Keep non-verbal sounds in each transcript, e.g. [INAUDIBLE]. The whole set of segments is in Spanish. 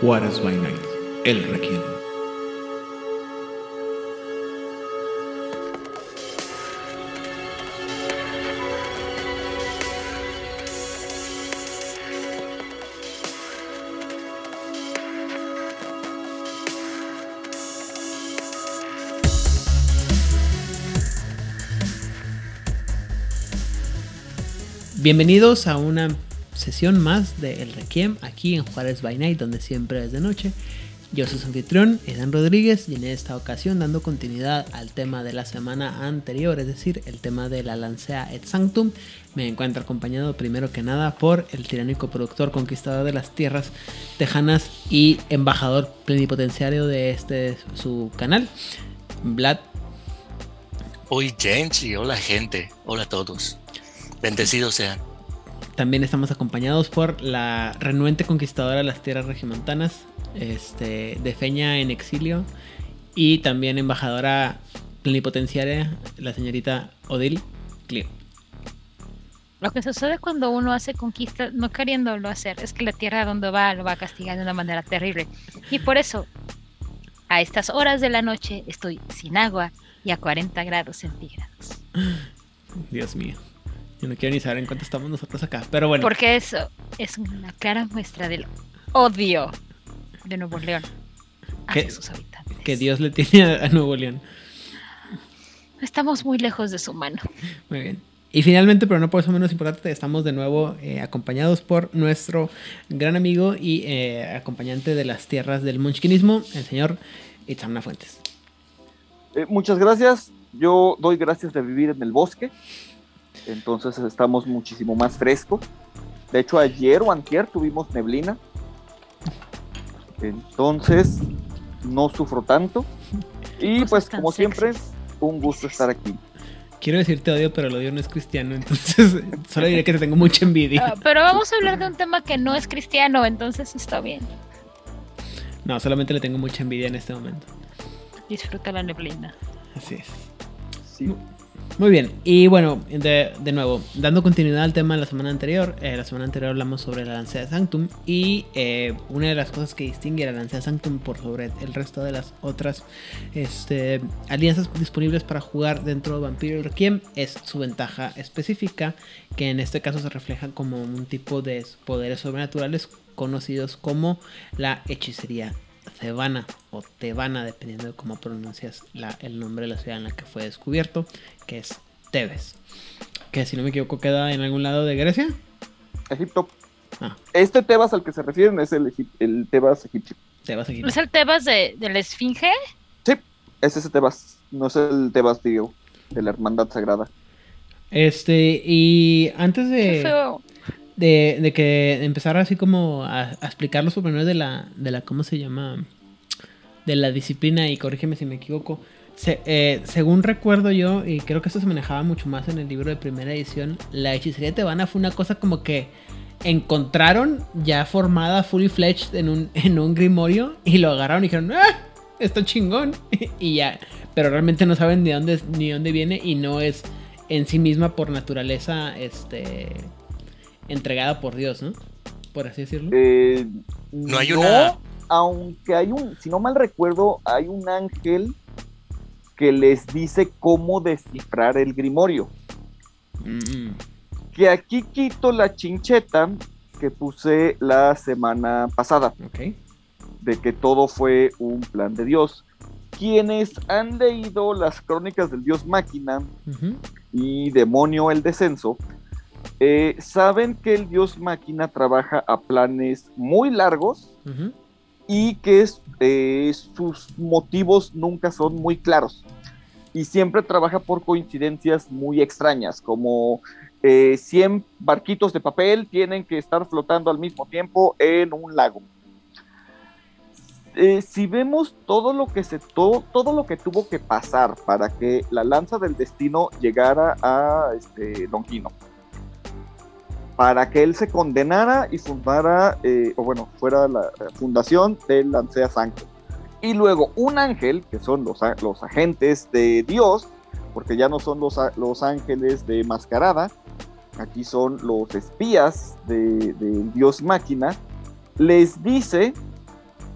Juárez by Night, el Requiem. Bienvenidos a una sesión más de El Requiem aquí en Juárez by Night, donde siempre es de noche. Yo soy su anfitrión, Edan Rodríguez, y en esta ocasión dando continuidad al tema de la semana anterior, es decir, el tema de la Lancea et Sanctum, me encuentro acompañado primero que nada por el tiránico productor conquistador de las tierras tejanas y embajador plenipotenciario de este su canal, Vlad. Hoy James hola gente, hola a todos. Bendecidos sean. También estamos acompañados por la renuente conquistadora de las tierras regimontanas, este, de Feña en exilio, y también embajadora plenipotenciaria, la señorita Odil Clio. Lo que sucede cuando uno hace conquista, no queriéndolo hacer, es que la tierra donde va lo va a castigar de una manera terrible. Y por eso, a estas horas de la noche, estoy sin agua y a 40 grados centígrados. Dios mío. Yo no quiero ni saber en cuánto estamos nosotros acá, pero bueno. Porque eso es una clara muestra del odio de Nuevo León hacia ¿Qué? sus habitantes. Que Dios le tiene a Nuevo León. Estamos muy lejos de su mano. Muy bien. Y finalmente, pero no por eso menos importante, estamos de nuevo eh, acompañados por nuestro gran amigo y eh, acompañante de las tierras del munchkinismo, el señor Itzamna Fuentes. Eh, muchas gracias. Yo doy gracias de vivir en el bosque. Entonces estamos muchísimo más fresco. De hecho, ayer o antier tuvimos neblina. Entonces, no sufro tanto. Y Cosas pues, como siempre, un gusto estar aquí. Quiero decirte odio, pero el odio no es cristiano, entonces [LAUGHS] solo diré que te tengo mucha envidia. Ah, pero vamos a hablar de un tema que no es cristiano, entonces está bien. No, solamente le tengo mucha envidia en este momento. Disfruta la neblina. Así es. Sí. Muy bien, y bueno, de, de nuevo, dando continuidad al tema de la semana anterior, eh, la semana anterior hablamos sobre la Lancea Sanctum y eh, una de las cosas que distingue a la Lancea Sanctum por sobre el resto de las otras este, alianzas disponibles para jugar dentro de Vampiro Requiem es su ventaja específica, que en este caso se refleja como un tipo de poderes sobrenaturales conocidos como la hechicería Cebana o Tebana, dependiendo de cómo pronuncias la- el nombre de la ciudad en la que fue descubierto, que es Tebes. Que si no me equivoco queda en algún lado de Grecia. Egipto. Ah, Este Tebas al que se refieren es el, egip- el Tebas egipcio. Tebas. ¿Es el Tebas de, de la Esfinge? Sí, es ese Tebas. No es el Tebas griego de la Hermandad Sagrada. Este, y antes Qué de, feo. De, de que empezara así como a, explicar los pormenores de la, de la, ¿cómo se llama? De la disciplina, y corrígeme si me equivoco. Eh, según recuerdo yo, y creo que esto se manejaba mucho más en el libro de primera edición, la hechicería tebana fue una cosa como que encontraron ya formada, fully fledged en un, en un grimorio, y lo agarraron y dijeron, ¡ah! Está chingón. [LAUGHS] y ya. Pero realmente no saben ni dónde, ni dónde viene, y no es en sí misma por naturaleza, este entregada por Dios, ¿no? Por así decirlo. Eh, No hay una- Aunque hay un, si no mal recuerdo, hay un ángel que les dice cómo descifrar el grimorio. Mm, Que aquí quito la chincheta que puse la semana pasada, ok. de que todo fue un plan de Dios. Quienes han leído las crónicas del Dios Máquina y Demonio el Descenso, eh, saben que el Dios Máquina trabaja a planes muy largos y que es- eh, sus motivos nunca son muy claros. Y siempre trabaja por coincidencias muy extrañas, como eh, 100 barquitos de papel tienen que estar flotando al mismo tiempo en un lago. Eh, si vemos todo lo que se todo, todo lo que tuvo que pasar para que la lanza del destino llegara a este Longino, para que él se condenara y fundara, eh, o bueno, fuera la eh, fundación del Lancea Sanctum. Y luego un ángel, que son los, los agentes de Dios, porque ya no son los, los ángeles de mascarada, aquí son los espías de- Dios máquina, les dice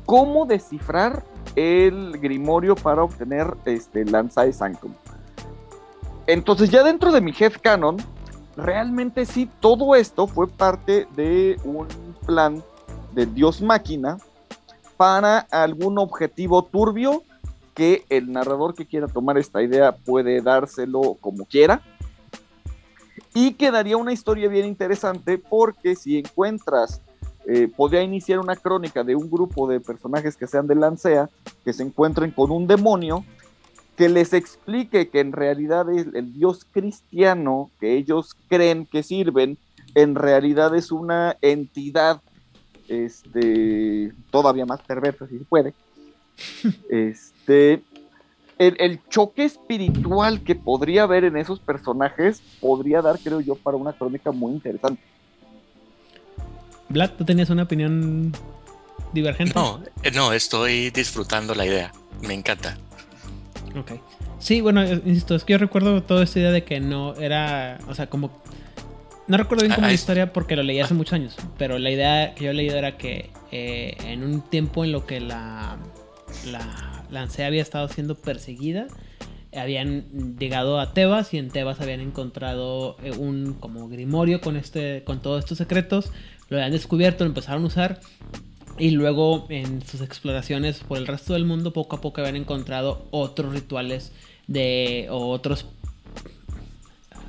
cómo descifrar el grimorio para obtener este Lanzae Sanctum. Entonces ya dentro de mi headcanon, realmente sí, todo esto fue parte de un plan de Dios máquina para algún objetivo turbio que el narrador que quiera tomar esta idea puede dárselo como quiera. Y quedaría una historia bien interesante porque si encuentras, eh, podría iniciar una crónica de un grupo de personajes que sean de Lancea, que se encuentren con un demonio, que les explique que en realidad es el dios cristiano que ellos creen que sirven, en realidad es una entidad este, todavía más perversa si se puede. [LAUGHS] Este, el, el, choque espiritual que podría haber en esos personajes podría dar, creo yo, para una crónica muy interesante. Vlad, ¿tú tenías una opinión divergente? No, eh, no, estoy disfrutando la idea. Me encanta. Ok. Sí, bueno, eh, insisto, es que yo recuerdo toda esta idea de que no era, o sea, como... No recuerdo bien como Ah, la es- historia porque lo leí hace muchos años, pero la idea que yo he leído era que eh, en un tiempo en lo que la, la, la Ansea había estado siendo perseguida, habían llegado a Tebas y en Tebas habían encontrado eh, un como grimorio con este con todos estos secretos, lo habían descubierto, lo empezaron a usar y luego en sus exploraciones por el resto del mundo poco a poco habían encontrado otros rituales de o otros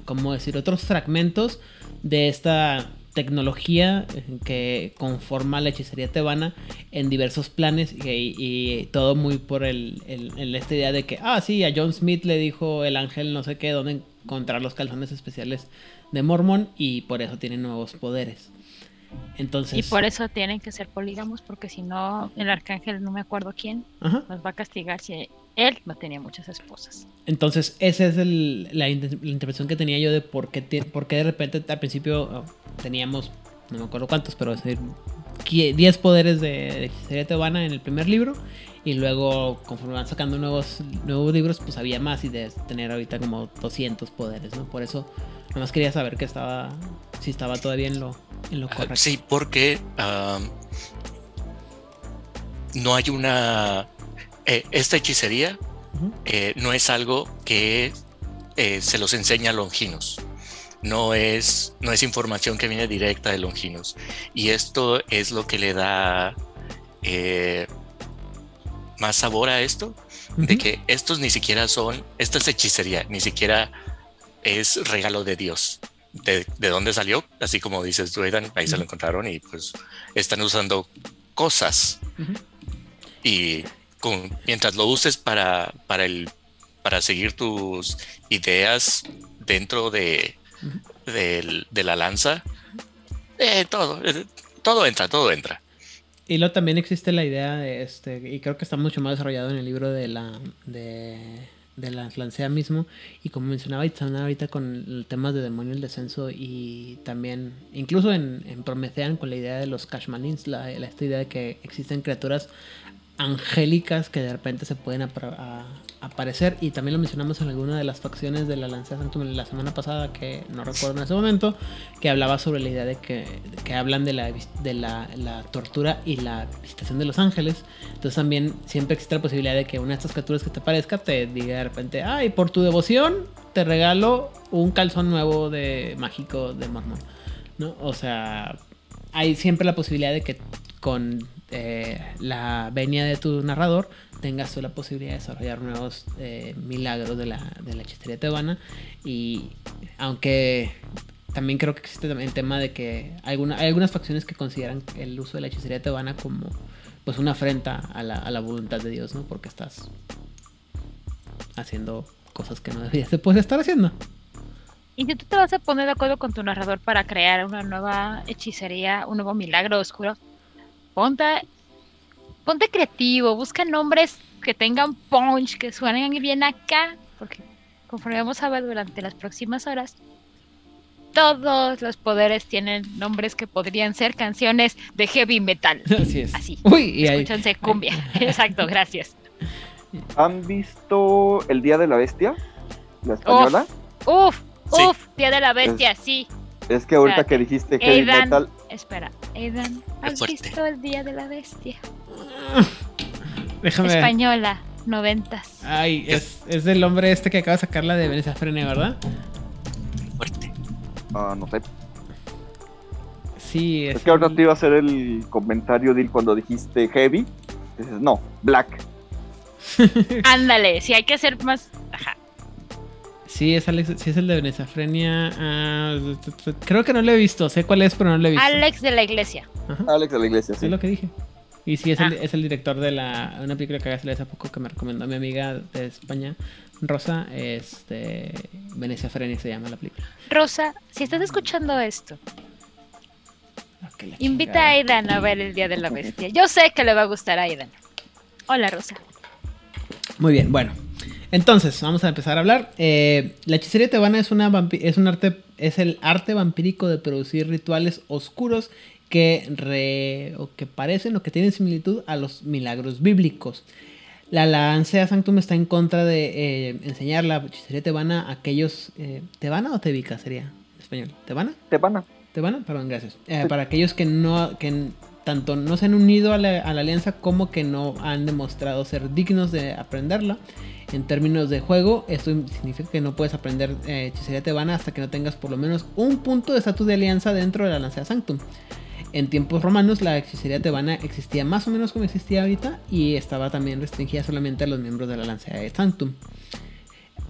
¿cómo decir? otros fragmentos de esta tecnología eh, que conforma la hechicería tebana en diversos planes y, todo muy por el, el- el- esta idea de que, ah, sí, a John Smith le dijo el ángel no sé qué, dónde encontrar los calzones especiales de Mormon y por eso tiene nuevos poderes. Entonces, Y por eso tienen que ser polígamos, porque si no, el arcángel, no me acuerdo quién, Ajá. nos va a castigar si él no tenía muchas esposas. Entonces, esa es el- la, la interpretación que tenía yo de por qué, por qué de repente al principio oh, teníamos, no me acuerdo cuántos, pero es decir, qui- 10 poderes de, hechicería tebana en el primer libro. Y luego, conforme van sacando nuevos, nuevos libros, pues había más y de tener ahorita como 200 poderes, ¿no? Por eso, nada más quería saber que estaba, si estaba todavía en lo, en lo Ah, correcto. Sí, porque am, no hay una... eh, esta hechicería eh, no es algo que eh, se los enseña a Longinos. No es, no es información que viene directa de Longinos. Y esto es lo que le da más sabor a esto, de que estos ni siquiera son, esta es hechicería, ni siquiera es regalo de Dios. De, de dónde salió, así como dices Aidan, ahí se lo encontraron y pues están usando cosas. Y con, mientras lo uses para, para, el, para seguir tus ideas dentro de, de la lanza, eh, todo, eh, todo entra, todo entra. Y luego también existe la idea de este, y creo que está mucho más desarrollado en el libro de la de, de la Lancea mismo. Y como mencionaba Itzana ahorita con el tema de demonio el descenso y también, incluso en, en con la idea de los Kashmalins, la, la- esta idea de que existen criaturas angélicas que de repente se pueden aparecer y también lo mencionamos en alguna de las facciones de la Lancea Sanctum la semana pasada que no recuerdo en ese momento que hablaba sobre la idea de que, que hablan de la de la tortura y la visitación de los ángeles entonces también siempre existe la posibilidad de que una de estas criaturas que te parezca te diga de repente ay por tu devoción te regalo un calzón nuevo de mágico de mormón ¿no? o sea hay siempre la posibilidad de que con eh, la venia de tu narrador tengas tú la posibilidad de desarrollar nuevos eh, milagros de la, de la hechicería tebana y aunque también creo que existe el tema de que alguna, hay algunas facciones que consideran el uso de la hechicería tebana como pues una afrenta a la, a la voluntad de Dios, ¿no? Porque estás haciendo cosas que no deberías de poder estar haciendo. Y si tú te vas a poner de acuerdo con tu narrador para crear una nueva hechicería, un nuevo milagro oscuro, ponte, ponte creativo, busca nombres que tengan punch, que suenen bien acá, porque conforme vamos a ver durante las próximas horas, todos los poderes tienen nombres que podrían ser canciones de heavy metal. [LAUGHS] Así es. Así. Uy, y ahí, cumbia. [LAUGHS] Exacto, gracias. ¿Han visto El Día de la Bestia? La española. Uf, Sí. uf, Día de la Bestia, sí. Es que ahorita espérate. que dijiste heavy Aidan. metal, Espera, Aidan, ¿has visto el Día de la Bestia? [LAUGHS] Déjame. Española, noventas. Ay, es, es del hombre este que acaba de sacar la de Vanessa Frene, ¿verdad? Fuerte. Ah, no sé. Sí, Es que ahora te iba a hacer el comentario de cuando dijiste heavy. Dices, no, black. [LAUGHS] Ándale, si hay que hacer más. Ajá. Sí, es, Alex, sí es el de Venezafrenia. ah, creo que no lo he visto. Sé cuál es, pero no lo he visto. Alex de la Iglesia. Ajá, Alex de la iglesia, sí. Es lo que dije. Y sí, es, el, Ah. es el director de la una película que hace hace poco que me recomendó mi amiga de España, Rosa. Este, Venecia Frenia se llama la película. Rosa, si estás escuchando esto, Ah, invita a Aidan a ver el Día de la Bestia. Yo sé que le va a gustar a Aidan. Hola, Rosa. Muy bien, bueno. Entonces, vamos a empezar a hablar. Eh, la hechicería tebana es, una es un arte, es el arte vampírico de producir rituales oscuros que, re- o que parecen o que tienen similitud a los milagros bíblicos. La Lancea Sanctum está en contra de eh, enseñar la hechicería tebana a aquellos... Eh, ¿Tebana o tebica sería en español? ¿Tebana? Te van a. Tebana, perdón, gracias. Eh, para aquellos que no, que tanto no se han unido a la, alianza como que no han demostrado ser dignos de aprenderla. En términos de juego, esto significa que no puedes aprender eh, hechicería tebana hasta que no tengas por lo menos un punto de estatus de alianza dentro de la Lancea Sanctum. En tiempos romanos, la hechicería tebana existía más o menos como existía ahorita y estaba también restringida solamente a los miembros de la Lancea Sanctum.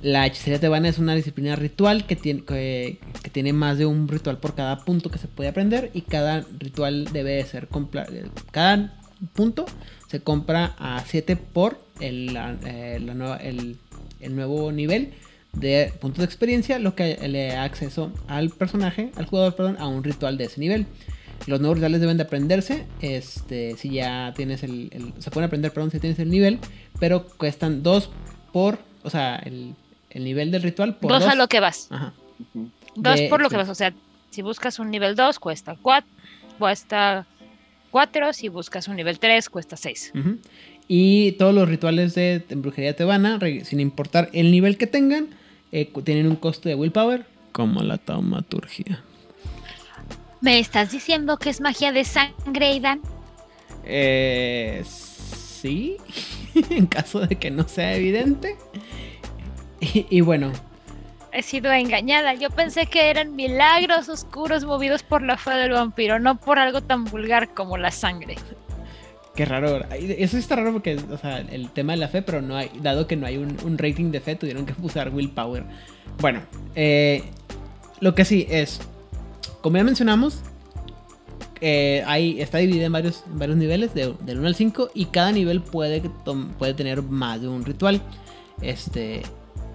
La hechicería tebana es una disciplina ritual que tiene, que, tiene más de un ritual por cada punto que se puede aprender y cada ritual debe de ser compra- cada punto se compra a 7 por el, eh, la nueva- el- el nuevo nivel de puntos de experiencia, lo que le da acceso al personaje, al jugador, perdón, a un ritual de ese nivel. Los nuevos rituales deben de aprenderse, este, si ya tienes el, el- se pueden aprender, perdón, si tienes el nivel, pero cuestan 2 por, o sea, el, el nivel del ritual por Dos a lo que vas. Ajá. Ujú. Dos de por lo que vas. O sea, si buscas un nivel 2, cuesta 4. Cuesta 4. Si buscas un nivel 3, cuesta 6. Ujú. Y todos los rituales de de brujería tebana, sin importar el nivel que tengan, eh, tienen un costo de willpower, como la taumaturgia. ¿Me estás diciendo que es magia de sangre, Aidan? Eh, sí, [LAUGHS] en caso de que no sea evidente. Y, [LAUGHS] y bueno, He sido engañada. Yo pensé que eran milagros oscuros movidos por la fe del vampiro, no por algo tan vulgar como la sangre. qué raro. Eso está raro porque, o sea, el tema de la fe, pero no hay, dado que no hay un, un rating de fe, tuvieron que usar willpower. Bueno, eh, lo que sí es, como ya mencionamos, eh, hay, está dividida en varios, en varios niveles, de, del 1 al 5, y cada nivel puede, puede tener más de un ritual. Este,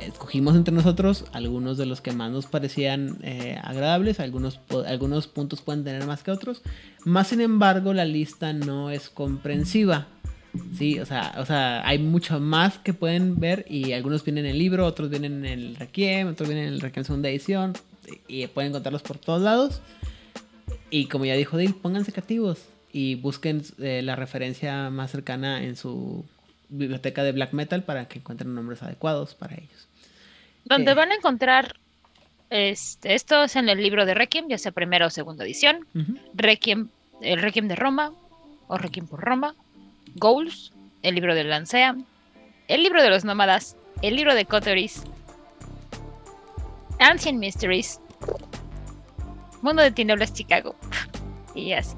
escogimos entre nosotros algunos de los que más nos parecían eh, agradables, algunos, algunos puntos pueden tener más que otros, más sin embargo la lista no es comprensiva. Sí, o sea, o sea, hay mucho más que pueden ver y algunos vienen en el libro, otros vienen en el Requiem, otros vienen en el Requiem segunda edición y, pueden encontrarlos por todos lados. Y como ya dijo Dale, pónganse creativos y busquen eh, la referencia más cercana en su biblioteca de black metal para que encuentren nombres adecuados para ellos. Donde Eh. van a encontrar este, esto es en el libro de Requiem, ya sea primera o segunda edición. Requiem, el Requiem de Roma o Requiem por Roma, Goals, el libro de Lancea, el libro de los nómadas, el libro de Coteris, Ancient Mysteries, Mundo de Tinieblas Chicago. [LAUGHS] Y así.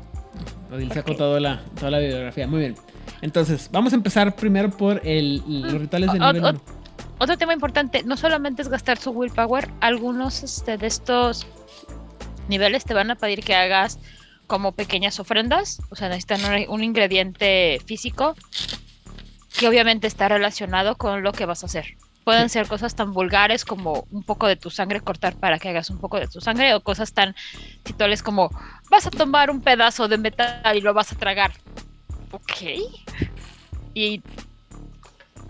Odil sacó toda la, toda la bibliografía. Muy bien. Entonces, vamos a empezar primero por el, los rituales del nivel o- 1. Otro tema importante, no solamente es gastar su willpower, algunos este, de estos niveles te van a pedir que hagas como pequeñas ofrendas, o sea, necesitan un, un ingrediente físico que obviamente está relacionado con lo que vas a hacer. Pueden ser cosas tan vulgares como un poco de tu sangre cortar para que hagas un poco de tu sangre o cosas tan tituales como vas a tomar un pedazo de metal y lo vas a tragar. Ok. Y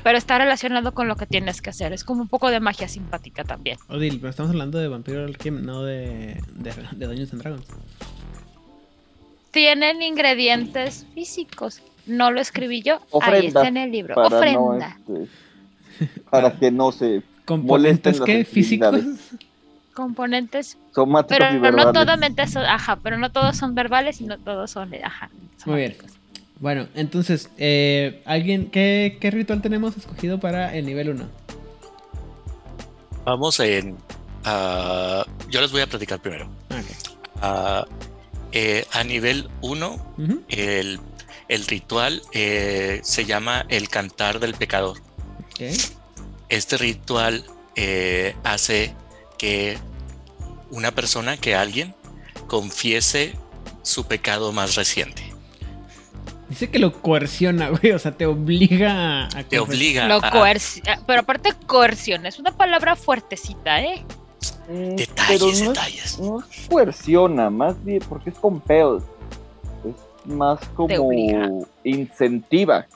pero está relacionado con lo que tienes que hacer. Es como un poco de magia simpática también. Odil, pero estamos hablando de Vampiro Requiem, no de, de, de Dungeons and Dragons. Tienen ingredientes físicos. No lo escribí yo. Ahí está en el libro. Para, no, Ofrenda. este, para que no se ¿Componentes qué? ¿Físicos? componentes, Somáticos pero y no verbales. totalmente son, ajá, pero no todos son verbales y no todos son, ajá. Muy bien. Bueno, entonces, eh, ¿alguien qué, qué ritual tenemos escogido para el nivel 1? Vamos en. ah, yo les voy a platicar primero. Ah, eh, a nivel 1, el, el ritual eh, se llama el cantar del pecador. Este ritual eh, hace que una persona, que alguien, confiese su pecado más reciente. Dice que lo coerciona, [LAUGHS] güey. O sea, te obliga a. Te confesar. obliga Lo a ah, pero aparte coerción, es una palabra fuertecita, ¿eh? Mm, detalles, pero no es- detalles. no es coerciona, más bien porque es compel. Es más como incentiva.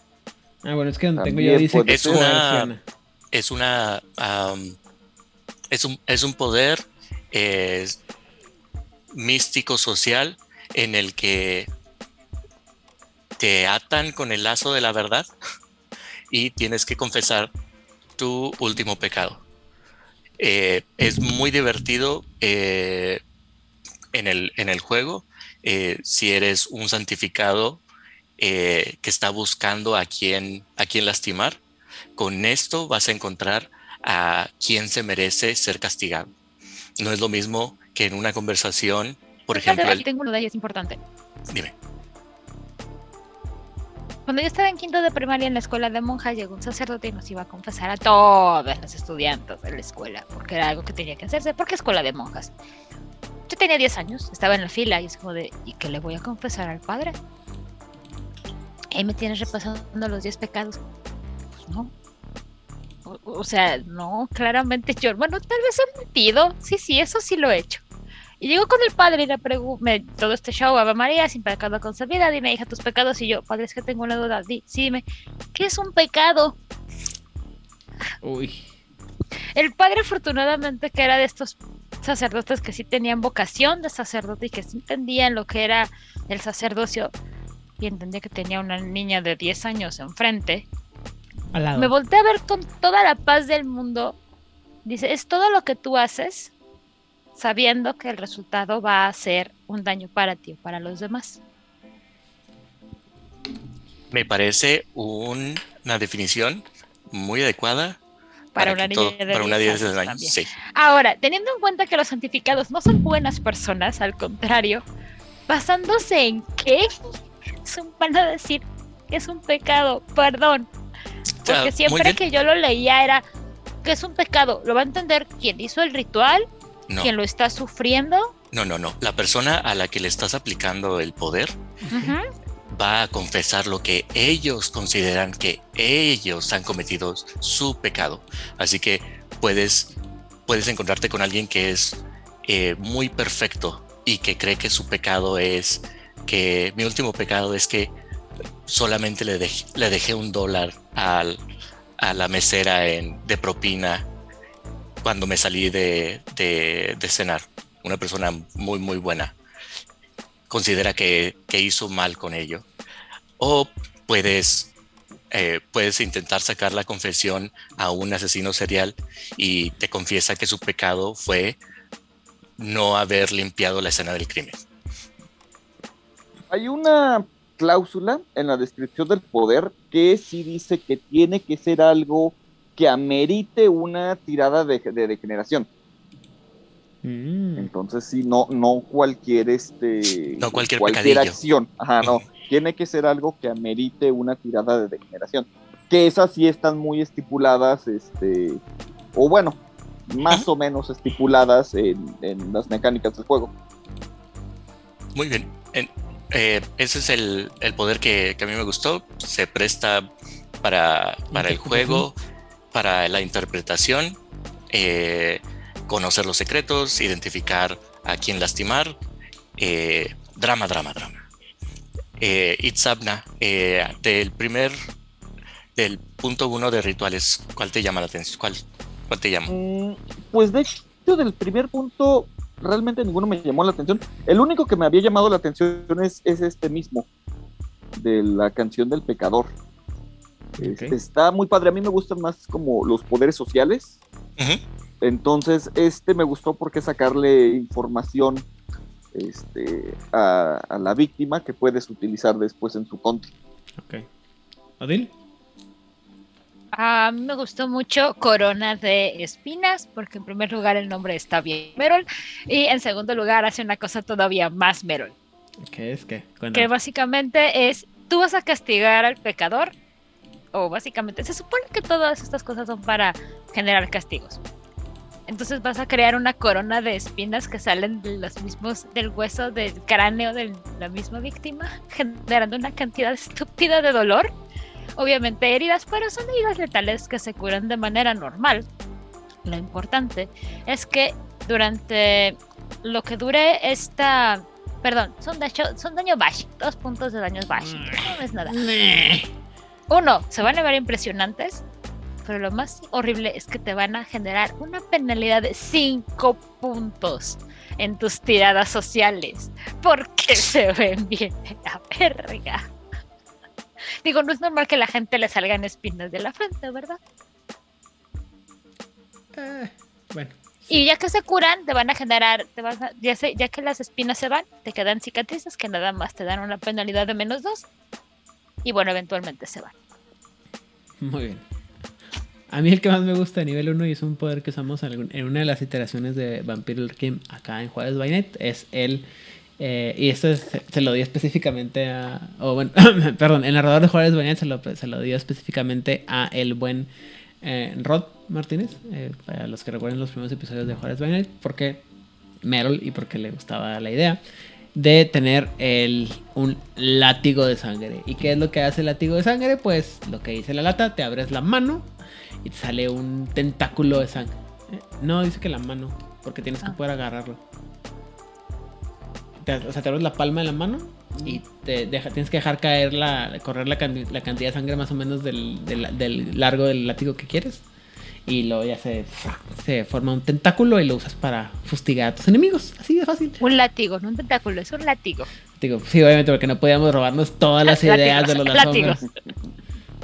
Ah, bueno, es que donde tengo yo dice que. Es una- coerciona. es una es un es un poder eh, místico social en el que te atan con el lazo de la verdad y tienes que confesar tu último pecado. Eh, es muy divertido eh, en, el, en el juego eh, si eres un santificado que está buscando a quién, a quién lastimar. Con esto vas a encontrar a quién se merece ser castigado. No es lo mismo que en una conversación, por Espérate, ejemplo, aquí el- tengo una es importante. dime. Cuando yo estaba en quinto de primaria en la escuela de monjas, llegó un sacerdote y nos iba a confesar a todos los estudiantes de la escuela, porque era algo que tenía que hacerse, porque escuela de monjas. Yo tenía 10 años, estaba en la fila y es como de, ¿y qué le voy a confesar al padre? Ahí me tienes repasando los 10 pecados. Pues no. O, o sea, no, claramente yo, bueno, tal vez he mentido. Sí, sí, eso sí lo he hecho. Y llego con el padre y le pregunto, todo este show, Ave María, sin pecado concebida, dime, hija, tus pecados. Y yo, padre, es que tengo una duda. Di, sí, dime, ¿qué es un pecado? Uy. El padre, afortunadamente, que era de estos sacerdotes que sí tenían vocación de sacerdote y que sí entendían lo que era el sacerdocio y entendía que tenía una niña de 10 años enfrente, me volteé a ver con toda la paz del mundo. Dice, es todo lo que tú haces sabiendo que el resultado va a ser un daño para ti o para los demás. Me parece un- una definición muy adecuada Para, una niña todo- de para una 10 10 años. Sí. Ahora, teniendo en cuenta que los santificados no son buenas personas, al contrario, basándose en qué son- van a decir que es un pecado, perdón, porque muy siempre que yo lo leía era que es un pecado, lo va a entender quien hizo el ritual, No, quien lo está sufriendo, no, no, no. La persona a la que le estás aplicando el poder va a confesar lo que ellos consideran que ellos han cometido su pecado. Así que puedes, puedes encontrarte con alguien que es eh, muy perfecto y que cree que su pecado es que mi último pecado es que solamente le, dej- le dejé un dólar al- a la mesera en, de propina cuando me salí de, de- cenar. Una persona muy, muy buena considera que, que hizo mal con ello. O puedes, eh, puedes intentar sacar la confesión a un asesino serial y te confiesa que su pecado fue no haber limpiado la escena del crimen. Hay una cláusula en la descripción del poder que sí dice que tiene que ser algo que amerite una tirada de, de degeneración. Mm. Entonces sí, no, no cualquier este No cualquier pecadillo. acción. Ajá, no. [LAUGHS] Tiene que ser algo que amerite una tirada de degeneración. Que esas sí están muy estipuladas, este, o bueno, más o menos estipuladas en, en las mecánicas del juego. Muy bien. En- eh, ese es el, el poder que, que a mí me gustó. Se presta para, para el juego, para la interpretación, eh, conocer los secretos, identificar a quién lastimar. eh, drama, drama, drama. Eh, Itzabna, del primer, del punto uno de rituales, ¿cuál te llama la atención? ¿Cuál, cuál te llama? Mm, Pues de hecho, del primer punto, realmente ninguno me llamó la atención. El único que me había llamado la atención es este mismo, de la canción del pecador. Este, está muy padre. A mí me gustan más como los poderes sociales. Entonces, este me gustó porque sacarle información este, a, a la víctima que puedes utilizar después en su contra. Ok. ¿Odil? A mí me gustó mucho Corona de Espinas, porque en primer lugar el nombre está bien Merol, y en segundo lugar hace una cosa todavía más Merol, ¿Qué es? ¿Qué? que básicamente es, tú vas a castigar al pecador, o básicamente, se supone que todas estas cosas son para generar castigos. Entonces vas a crear una corona de espinas que salen de los mismos, del hueso del cráneo de la misma víctima, generando una cantidad estúpida de dolor. Obviamente heridas, pero son heridas letales que se curan de manera normal. Lo importante es que durante lo que dure esta... Perdón, son, daño, son daño bash, dos puntos de daños bash. No es nada. Uno, se van a ver impresionantes, pero lo más horrible es que te van a generar una penalidad de 5 puntos en tus tiradas sociales, porque [LAUGHS] se ven bien de la verga. Digo, no es normal que la gente le salgan espinas de la frente, ¿verdad? Eh, bueno. Y ya que se curan, te van a generar, te vas a- ya, se- ya que las espinas se van, te quedan cicatrices que nada más te dan una penalidad de menos 2. Y bueno, eventualmente se van. Muy bien. A mí el que más me gusta de nivel 1 y es un poder que usamos en una de las iteraciones de Vampire Kim acá en Juárez Night es el. eh, y esto es- se, lo dio específicamente a. O bueno, [LAUGHS] perdón, el narrador de Juárez Night se lo, se lo dio específicamente a el buen eh, Rod Martínez. eh, para los que recuerden los primeros episodios de Juárez Night. Porque Merol y porque le gustaba la idea de tener el, un látigo de sangre. ¿Y qué es lo que hace el látigo de sangre? Pues lo que dice la lata, te abres la mano y te sale un tentáculo de sangre. Eh, No, dice que la mano, porque tienes que Ah. poder agarrarlo. Te- o sea, te abres la palma de la mano y te deja, tienes que dejar caer la, correr la, can- la cantidad de sangre más o menos del, del- del largo del látigo que quieres. Y luego ya se, se forma un tentáculo y lo usas para fustigar a tus enemigos. Así de fácil. Un látigo, no un tentáculo, es un látigo. Digo, sí, obviamente, porque no podíamos robarnos todas las [LAUGHS] Látigos, ideas de los la [LAUGHS] sombra. látigos.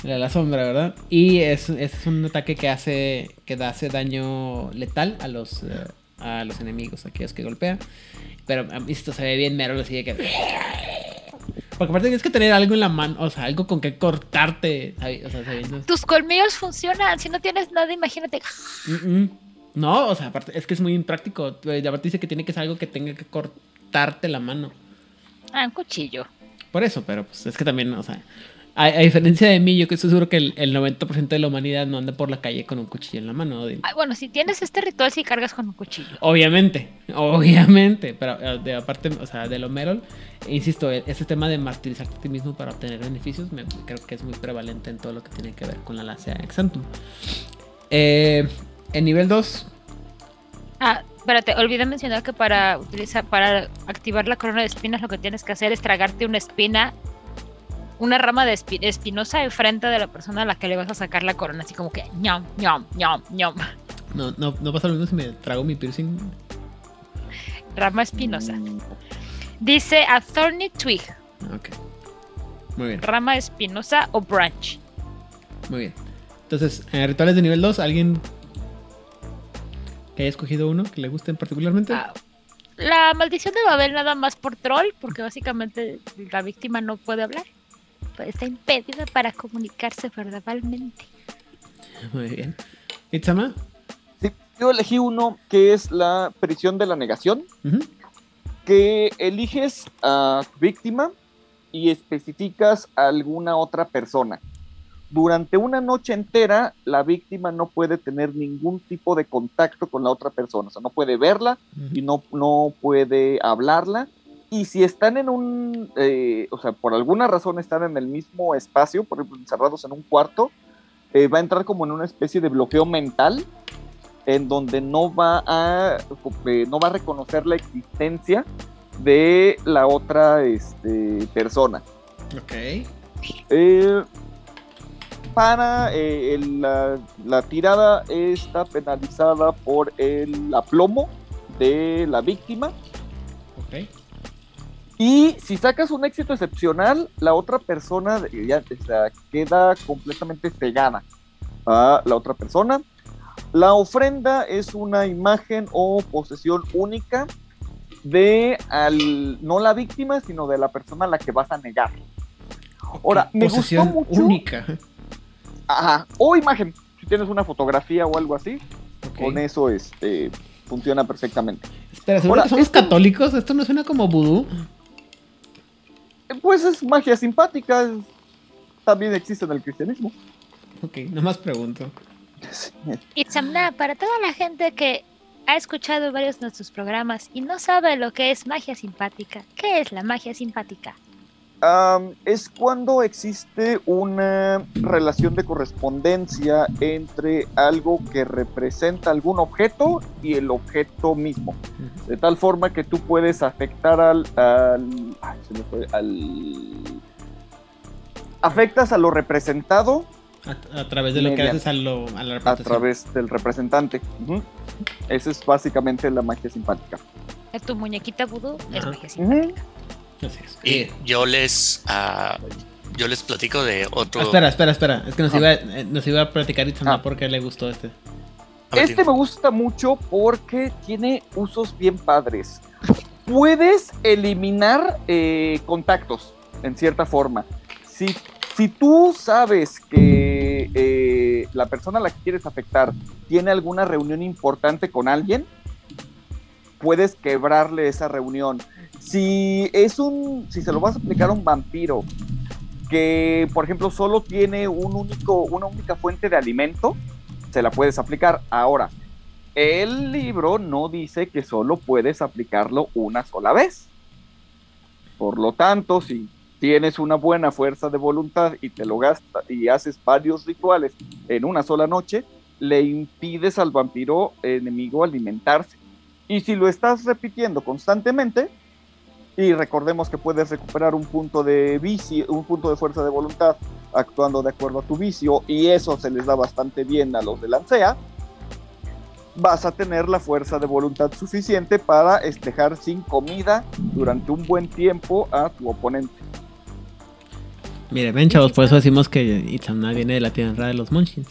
De la sombra, ¿verdad? Y es, es un ataque que hace que hace daño letal a los, eh, a los enemigos, a aquellos que golpea. Pero a mí esto se ve bien mero, así de que... Porque aparte tienes que tener algo en la mano, o sea, algo con que cortarte. Tus colmillos funcionan, si no tienes nada, imagínate. Mm, mm. No, o sea, aparte es que es muy impráctico. Y aparte dice que tiene que ser algo que tenga que cortarte la mano. Ah, un cuchillo. Por eso, pero pues es que también, o sea, a, a diferencia de mí, yo que estoy seguro que el, el 90% de la humanidad no anda por la calle con un cuchillo en la mano. Bueno, si tienes este ritual, si cargas con un cuchillo. Obviamente, obviamente, pero eh, de aparte, o sea, de lo Merol, insisto, e- ese tema de martirizarte a ti mismo para obtener beneficios, me, creo que es muy prevalente en todo lo que tiene que ver con la Lancea Exantum. Eh, en nivel 2, Ah, espérate, olvidé mencionar que para utilizar, para activar la corona de espinas, lo que tienes que hacer es tragarte una espina, una rama de espi- espinosa enfrente de la persona a la que le vas a sacar la corona, así como que ñom, ñom, ñom, ñom. no, no, no pasa lo mismo si me trago mi piercing. Rama espinosa. Dice a thorny twig, Ok, muy bien. rama espinosa o branch. Muy bien. Entonces, en rituales de nivel 2, ¿alguien que haya escogido uno que le guste particularmente? Ah, la maldición de Babel nada más por troll, porque básicamente la víctima no puede hablar. Está impedida para comunicarse verbalmente. Muy bien. ¿Itzama? Sí, yo elegí uno que es la prisión de la negación, que eliges a víctima y especificas a alguna otra persona. Durante una noche entera, la víctima no puede tener ningún tipo de contacto con la otra persona, o sea, no puede verla y no, no puede hablarla. Y si están en un, eh, o sea, por alguna razón están en el mismo espacio, por ejemplo, encerrados en un cuarto, eh, va a entrar como en una especie de bloqueo mental en donde no va a, eh, no va a reconocer la existencia de la otra este, persona. Ok. Eh, para eh, el- la, la tirada está penalizada por el aplomo de la víctima. Y si sacas un éxito excepcional, la otra persona ya, o sea, queda completamente cegada a la otra persona. La ofrenda es una imagen o posesión única de al, no la víctima, sino de la persona a la que vas a negar. Ahora, me Posesión gustó mucho. única. Ajá, o imagen. Si tienes una fotografía o algo así, con eso este, funciona perfectamente. Espera, ¿seguro Ahora, que somos esto- católicos? ¿Esto no suena como vudú? Pues es magia simpática, es- también existe en el cristianismo. Ok, nomás pregunto. [LAUGHS] Itzamna, para toda la gente que ha escuchado varios de nuestros programas y no sabe lo que es magia simpática, ¿qué es la magia simpática? Es cuando existe una relación de correspondencia entre algo que representa algún objeto y el objeto mismo. De tal forma que tú puedes afectar al. al, ay, se me fue, al- afectas a lo representado A, a través de lo que haces a, lo, a la a través del representante. Ujú. Esa es básicamente la magia simpática. Es tu muñequita vudú, es magia simpática. Así es. Y yo les, ah, yo les platico de otro. ah, espera, espera, espera. Es que nos, Ah. iba, eh, nos iba a platicar Itzamna Ah. porque le gustó este. Este me gusta mucho porque tiene usos bien padres. Puedes eliminar eh, contactos, en cierta forma. Si, si tú sabes que eh, la persona a la que quieres afectar tiene alguna reunión importante con alguien, puedes quebrarle esa reunión. Si es un, si se lo vas a aplicar a un vampiro que, por ejemplo, solo tiene un único, una única fuente de alimento, se la puedes aplicar. Ahora, el libro no dice que solo puedes aplicarlo una sola vez. Por lo tanto, si tienes una buena fuerza de voluntad y te lo gastas y haces varios rituales en una sola noche, le impides al vampiro enemigo alimentarse. Y si lo estás repitiendo constantemente, y recordemos que puedes recuperar un punto de vicio, un punto de fuerza de voluntad actuando de acuerdo a tu vicio, y eso se les da bastante bien a los de Lancea, vas a tener la fuerza de voluntad suficiente para estejar sin comida durante un buen tiempo a tu oponente. Mire, ven chavos, por eso decimos que Itzamna viene de la tierra de los Munchkins.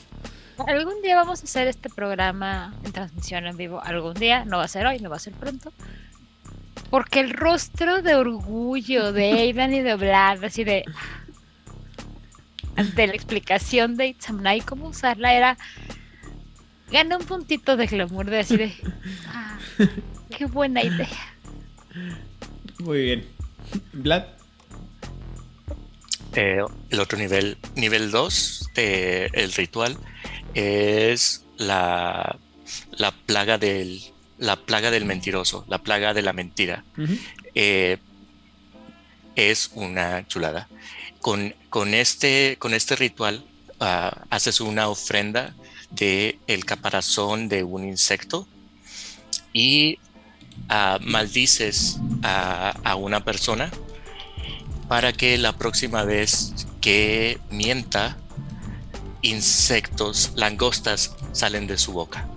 Algún día vamos a hacer este programa en transmisión en vivo. Algún día, no va a ser hoy, no va a ser pronto. Porque el rostro de orgullo de Aidan y de Vlad, así de. Ante la explicación de Itzamna y cómo usarla, era. Gana un puntito de glamour de así de. [LAUGHS] "Ah, ¡Qué buena idea! Muy bien. Vlad. eh, el otro nivel, nivel 2 del ritual, es la, la plaga del la plaga del mentiroso, la plaga de la mentira. Eh, es una chulada. Con, con, este, con este ritual ah, haces una ofrenda de el caparazón de un insecto y ah, maldices a, una persona para que la próxima vez que mienta, insectos, langostas salen de su boca.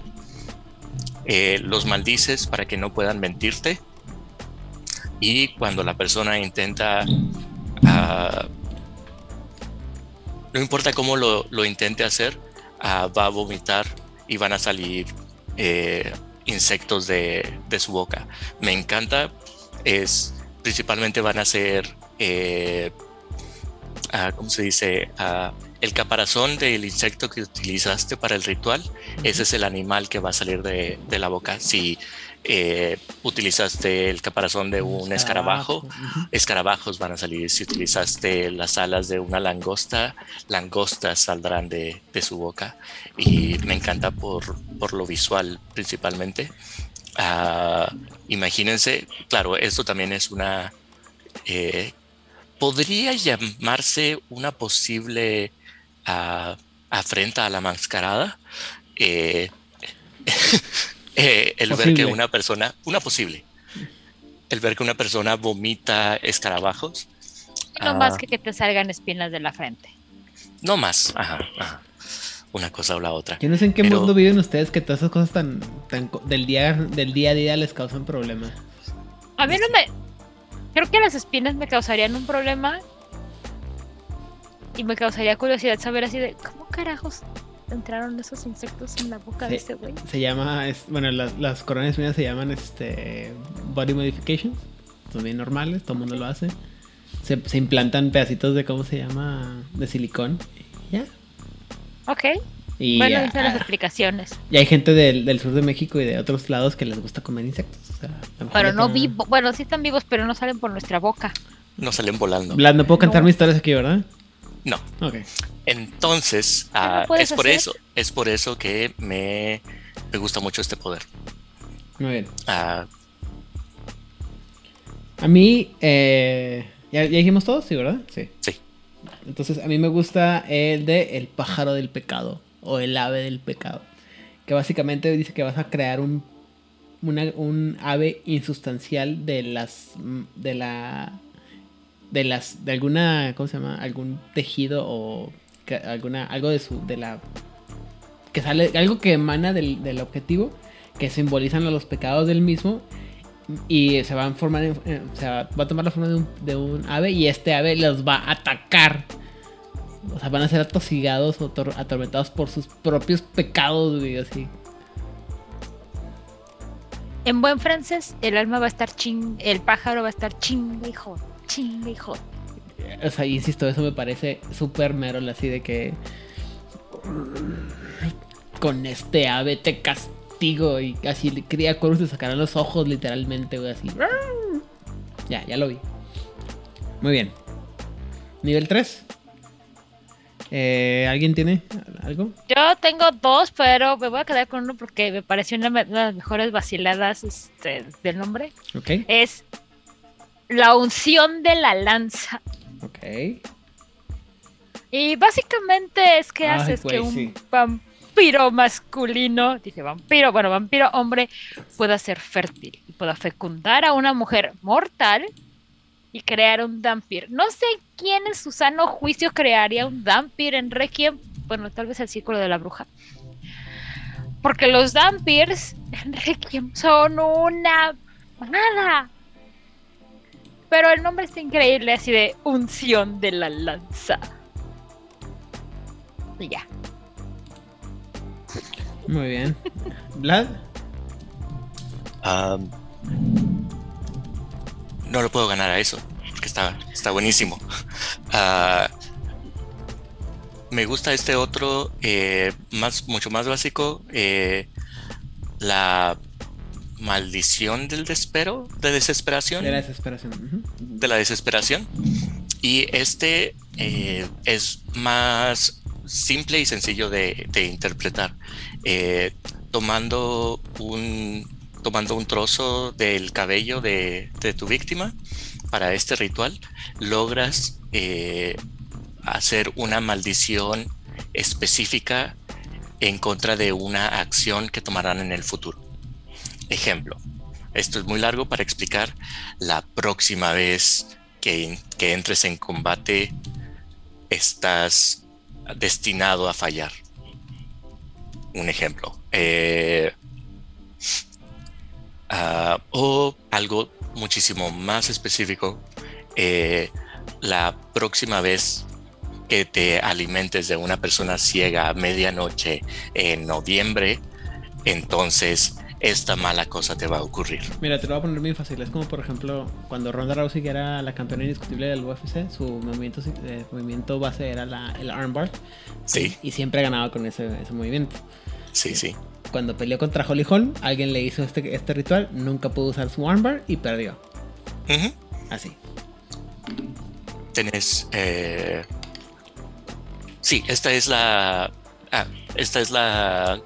Eh, los maldices para que no puedan mentirte y cuando la persona intenta ah, no importa cómo lo, lo intente hacer ah, va a vomitar y van a salir eh, insectos de, de su boca me encanta es principalmente van a ser eh, ah, ¿cómo se dice? Ah, el caparazón del insecto que utilizaste para el ritual, ese es el animal que va a salir de, de la boca. Si eh, utilizaste el caparazón de un escarabajo, escarabajos van a salir. Si utilizaste las alas de una langosta, langostas saldrán de, de su boca. Y me encanta por, por lo visual principalmente. Ah, imagínense, claro, esto también es una... eh, podría llamarse una posible ah, afrenta a la mascarada. Eh, [LAUGHS] eh, el ver que una persona, una posible, el ver que una persona vomita escarabajos, No Ah. más que que te salgan espinas de la frente. no más, ajá, ajá, una cosa o la otra. Yo no sé en qué Pero- mundo viven ustedes que todas esas cosas tan, tan del día del día a día les causan problemas. A mí no me. Creo que las espinas me causarían un problema. Y me causaría curiosidad saber así de cómo carajos entraron esos insectos en la boca de Sí. este güey. Se llama, es- bueno, las, las coronas espinas se llaman este body modifications. Son bien normales, todo el mundo lo hace. Se, se implantan pedacitos de, ¿cómo se llama? De silicón. y Ya. Ok. Y, bueno, esas son las ah, explicaciones. y hay gente del, del sur de México y de otros lados que les gusta comer insectos. O sea, Pero no te- vivo. Bueno, sí están vivos, pero no salen por nuestra boca. No salen volando. Vlad, no puedo cantar No. mis historias aquí, ¿verdad? No. Ok. Entonces, ¿Qué no ah, es por hacer? eso, es por eso que me, me gusta mucho este poder. Muy bien. Ah, A mí, eh, ¿ya, ya dijimos todos? Sí, ¿verdad? Sí. sí. Entonces, a mí me gusta el de El pájaro del pecado o el ave del pecado. Que básicamente dice que vas a crear un, una- un ave insustancial de las. de la. De las. de alguna. ¿cómo se llama? algún tejido o. alguna. algo de su. de la. que sale. algo que emana del, del objetivo. que simbolizan los pecados del mismo. Y se van a formar. en- en- o sea, va a tomar la forma de un, de un ave. Y este ave los va a atacar. O sea, van a ser atosigados o ator- atormentados por sus propios pecados, así. En buen francés, el alma va a estar ching. El pájaro va a estar chingue y y jod. O sea, insisto, eso me parece súper merol, así de que. Con este ave te castigo. Y así le cría cuernos te sacarán los ojos, literalmente, güey, así. Ya, ya lo vi. Muy bien. Nivel 3. Eh, ¿Alguien tiene algo? Yo tengo dos, pero me voy a quedar con uno porque me pareció una, de las mejores vaciladas este, del nombre. Ok. Es la unción de la lanza. Ok. Y básicamente es que Ay, haces que un sí. vampiro masculino, dije vampiro, bueno, vampiro hombre, pueda ser fértil y pueda fecundar a una mujer mortal y crear un Dampir. No sé quién en su sano juicio crearía un Dampir en Requiem, bueno, tal vez el círculo de la bruja. Porque los Dampirs en Requiem son una nada. Pero el nombre está increíble, así de unción de la lanza. Y ya. Muy bien. ¿Vlad? No lo puedo ganar a eso, porque está, está buenísimo. Ah, me gusta este otro, eh, más, mucho más básico, eh, la maldición del despero, de desesperación, De la desesperación. ujú. de la desesperación. Y este eh, es más simple y sencillo de, de interpretar. Eh, tomando, un, tomando un trozo del cabello de, de tu víctima para este ritual, logras eh, hacer una maldición específica en contra de una acción que tomarán en el futuro. Ejemplo, esto es muy largo para explicar la próxima vez que, que entres en combate estás destinado a fallar. Un ejemplo. Eh, ah, o algo muchísimo más específico. eh, la próxima vez que te alimentes de una persona ciega a medianoche en noviembre, entonces esta mala cosa te va a ocurrir. Mira, te lo voy a poner bien fácil. Es como, por ejemplo, cuando Ronda Rousey, que era la campeona indiscutible del UFC, su movimiento, eh, movimiento base era la, el armbar. Sí, Y siempre ganaba con ese, ese movimiento. sí, sí. Cuando peleó contra Holly Holm, alguien le hizo este, este ritual, nunca pudo usar su armbar y perdió. Ujú. Así. Tenés. eh, Sí, esta es la. Ah, esta es la.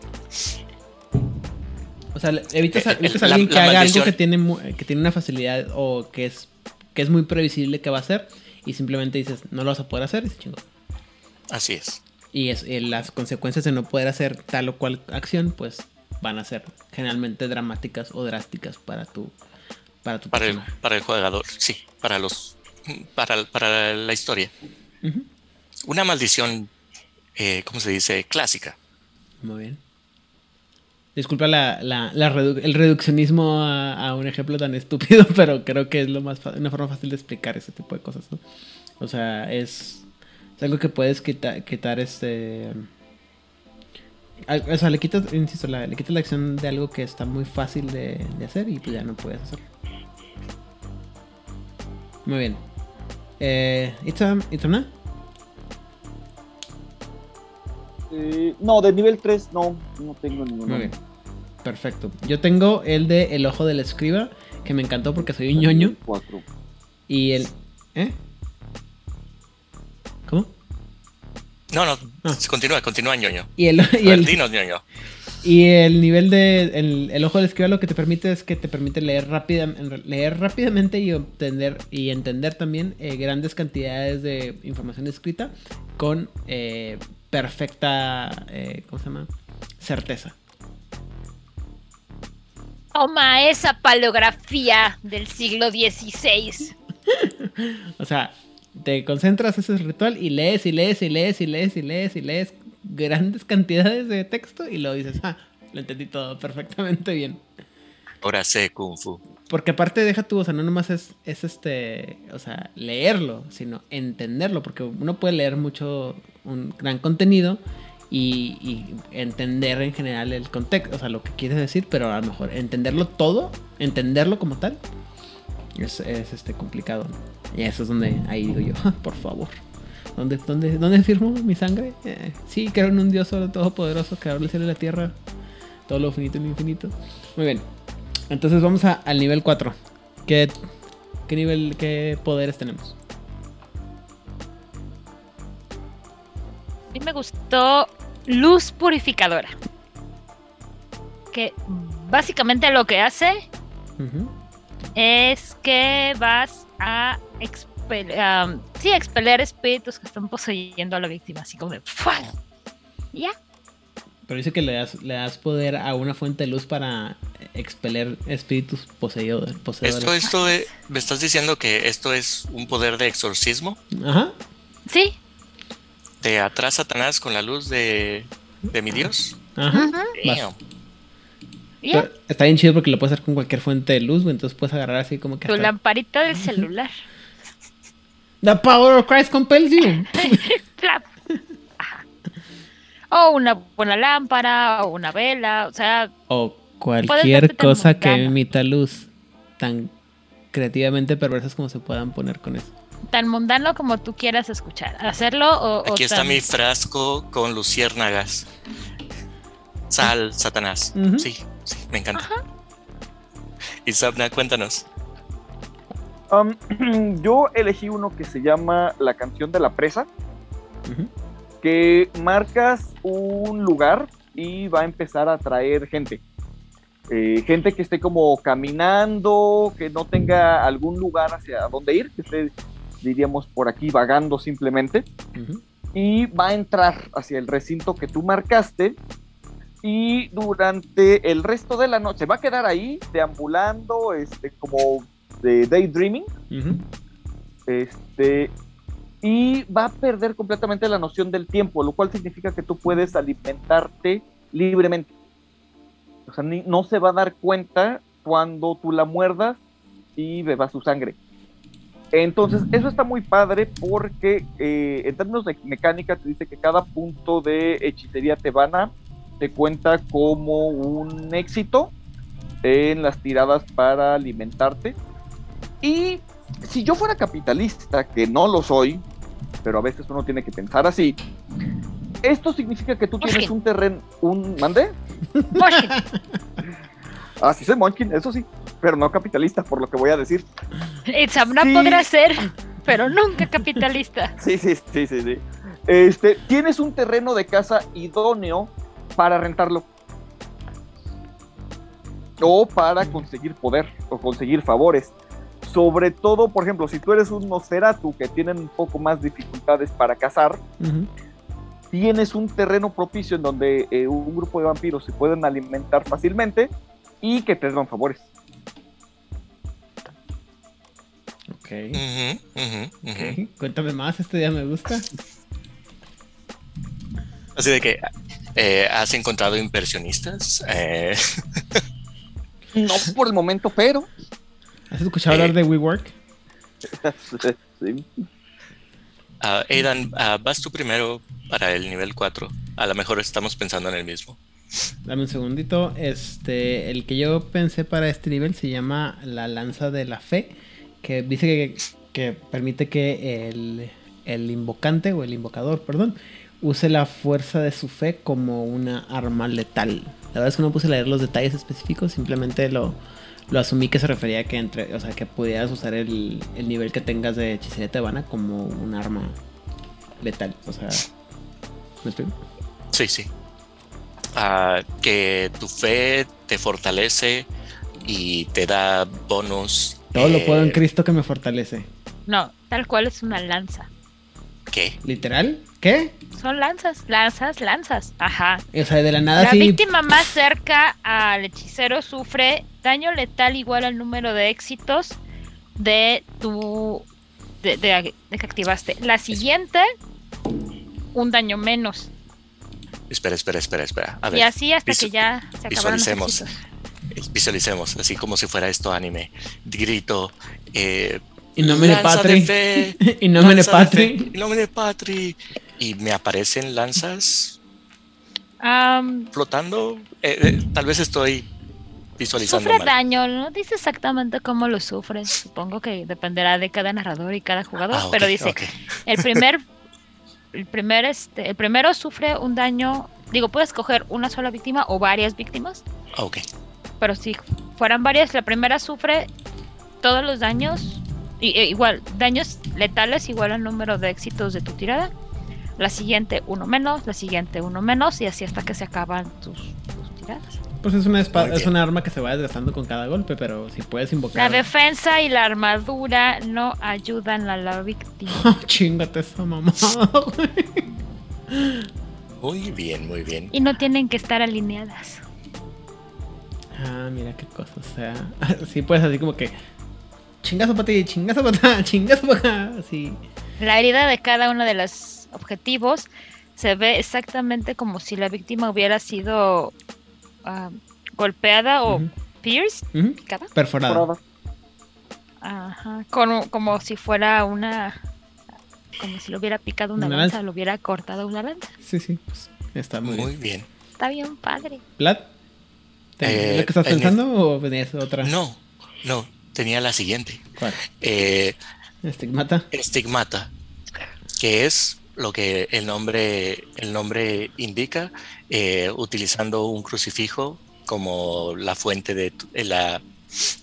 O sea, evitas, a- Eh, evitas a la- alguien que la haga algo que tiene, que tiene una facilidad o que es, que es muy previsible que va a hacer y simplemente dices, no lo vas a poder hacer y se chingó. Así es. Y es, eh, las consecuencias de no poder hacer tal o cual acción, pues van a ser generalmente dramáticas o drásticas para tu, para tu Para el, personaje. para el jugador, sí. Para los. Para, para la historia. Una maldición. eh, ¿Cómo se dice? Clásica. Muy bien. Disculpa la, la- la redu- el reduccionismo a, a un ejemplo tan [LAUGHS] estúpido, pero creo que es lo más una forma fácil de explicar ese tipo de cosas, ¿no? O sea, es, es algo que puedes quitar, quitar este... O sea, le quitas, insisto, la- le quitas la acción de algo que está muy fácil de, de hacer y pues ya no puedes hacerlo. Muy bien. Eh, Itzam, Itzamna? Eh, no, de nivel 3 no, no tengo ninguno. Muy bien. Perfecto. Yo tengo el de El Ojo del Escriba, que me encantó porque soy un ñoño. 4. Y el. ¿Eh? ¿Cómo? No, no, Ah. continúa, continúa, ñoño. Y el, y ver, el, dinos, ñoño. y el nivel de. El, el Ojo del Escriba lo que te permite es que te permite leer, rápida, leer rápidamente y obtener y entender también eh, grandes cantidades de información escrita con eh, perfecta. eh, ¿Cómo se llama? Certeza. Toma esa palografía del siglo XVI. [LAUGHS] O sea, te concentras ese ritual y lees y lees y lees y lees y lees y lees grandes cantidades de texto y luego dices, ah, lo entendí todo perfectamente bien. Ahora sé Kung Fu. Porque aparte deja tú, o sea, no nomás es, es este, o sea, leerlo, sino entenderlo, porque uno puede leer mucho, un gran contenido y, entender en general el contexto, o sea, lo que quieres decir, pero a lo mejor entenderlo todo, entenderlo como tal, es, es este complicado. Y eso es donde ahí digo yo, "Ah, [LAUGHS] por favor. ¿Dónde, dónde, ¿Dónde firmo mi sangre? Eh, sí, creo en un Dios solo todopoderoso, creador del cielo y la tierra, todo lo finito y lo infinito. Muy bien. Entonces vamos a- al nivel 4. ¿Qué, qué nivel, qué poderes tenemos? Mí me gustó luz purificadora. Que básicamente lo que hace es que vas a expel am, sí, expeler espíritus que están poseyendo a la víctima, así como de ¡fua! ya. Pero dice que le das, le das poder a una fuente de luz para expeler espíritus poseídos. poseedores. Esto, esto de- me estás diciendo que esto es un poder de exorcismo. Ajá. Sí. Te atrás Satanás con la luz de, de mi Dios. Ajá. Damn. Pero está bien chido porque lo puedes hacer con cualquier fuente de luz, güey. Entonces puedes agarrar así como que. Tu hasta- lamparita del celular. The power of Christ compels you. [LAUGHS] O una buena lámpara, o una vela, o sea, o cualquier cosa que emita luz. Tan creativamente perversas como se puedan poner con eso. Tan mundano como tú quieras escuchar. Hacerlo o. o Aquí está tan- mi frasco con luciérnagas. Sal, Satanás. Sí, sí, me encanta. Y Sabna, cuéntanos. Um, [CLEARS THROAT] yo elegí uno que se llama La canción de la presa, Ujú. que marcas un lugar y va a empezar a atraer gente. Eh, gente que esté como caminando, que no tenga algún lugar hacia dónde ir, que esté, diríamos, por aquí vagando simplemente. Y va a entrar hacia el recinto que tú marcaste. Y durante el resto de la noche va a quedar ahí deambulando este como de daydreaming. Este y va a perder completamente la noción del tiempo lo cual significa que tú puedes alimentarte libremente. O sea ni- no se va a dar cuenta cuando tú la muerdas y bebas su sangre entonces, eso está muy padre porque eh, en términos de mecánica te dice que cada punto de hechicería tebana te cuenta como un éxito en las tiradas para alimentarte. Y si yo fuera capitalista, que no lo soy, pero a veces uno tiene que pensar así, esto significa que tú tienes un terreno, un... ¿Mande? Munchkin. [LAUGHS] Ah, sí soy Munchkin, eso sí, pero no capitalista, por lo que voy a decir. Itzamna Sí. podrá ser, pero nunca capitalista. [LAUGHS] Sí, sí, sí, sí, sí. Este, tienes un terreno de casa idóneo para rentarlo. O para conseguir poder o conseguir favores. Sobre todo, por ejemplo, si tú eres un Nosferatu que tienen un poco más dificultades para cazar, tienes un terreno propicio en donde eh, un grupo de vampiros se pueden alimentar fácilmente y que te dan favores. Ok. Cuéntame más, este día me gusta. Así de que Eh, ¿Has encontrado inversionistas? Eh, No por el momento, pero. ¿Has escuchado hablar Eh. de WeWork? sí. ah, Aidan, ah, vas tú primero para el nivel 4. A lo mejor estamos pensando en el mismo. Dame un segundito. Este, el que yo pensé para este nivel se llama la lanza de la fe, que dice que, que permite que el, el invocante o el invocador, perdón, use la fuerza de su fe como una arma letal. La verdad es que no puse a leer los detalles específicos, simplemente lo, lo asumí que se refería a que entre, o sea, que pudieras usar el, el nivel que tengas de hechicería tebana como un arma letal. O sea, ¿me explico? Sí, sí. Ah, que tu fe te fortalece y te da bonus. Todo lo puedo en eh, Cristo que me fortalece. No, tal cual es una lanza. ¿Qué? ¿Literal? ¿Qué? Son lanzas, lanzas, lanzas. Ajá. O sea, de la nada La sí. víctima más cerca al hechicero sufre daño letal igual al número de éxitos de tu. de, de- de que activaste. La siguiente, un daño menos. Espera, espera, espera, espera. A ver. Y así hasta que ya se acabaron visualicemos. Visualicemos, así como si fuera esto anime. Grito. Eh, Y no me [LAUGHS] patri. fe, Y no me patri. y no me patri. Y me aparecen lanzas flotando. Eh, eh, tal vez estoy visualizando sufre mal. daño, no dice exactamente cómo lo sufre. Supongo que dependerá de cada narrador y cada jugador, Ah, pero dice. [LAUGHS] El primer, el primer, este, el primero sufre un daño. Digo, puedes coger una sola víctima o varias víctimas, Ok. Pero si fueran varias, la primera sufre todos los daños. Y, e igual, daños letales igual al número de éxitos de tu tirada. La siguiente uno menos, la siguiente uno menos, y así hasta que se acaban tus, tus tiradas. Pues es una espada, es una arma que se va desgastando con cada golpe, pero si puedes La invocar. defensa y la armadura no ayudan a la víctima. [LAUGHS] Chingate esa mamá. Muy bien, muy bien. Y no tienen que estar alineadas. Ah, mira qué cosa. O sea, [LAUGHS] sí puedes así como que. Chingazo para ti, chingazo para acá, [LAUGHS] chingazo para acá. Así. La herida de cada uno de los objetivos se ve exactamente como si la víctima hubiera sido ah, golpeada o pierced, picada. Perforada. Ajá, con- como si fuera una. Como si lo hubiera picado una, Una lanza, lanza. lo hubiera cortado una lanza. Sí, sí. Pues, está muy, Muy bien. bien. Está bien padre. ¿Te- Eh, ¿Es lo que estás el- pensando o venías otra? No, no, tenía la siguiente. ¿Cuál? Eh, ¿Estigmata? estigmata, que es lo que el nombre, el nombre indica, eh, utilizando un crucifijo como la fuente de tu- eh, la,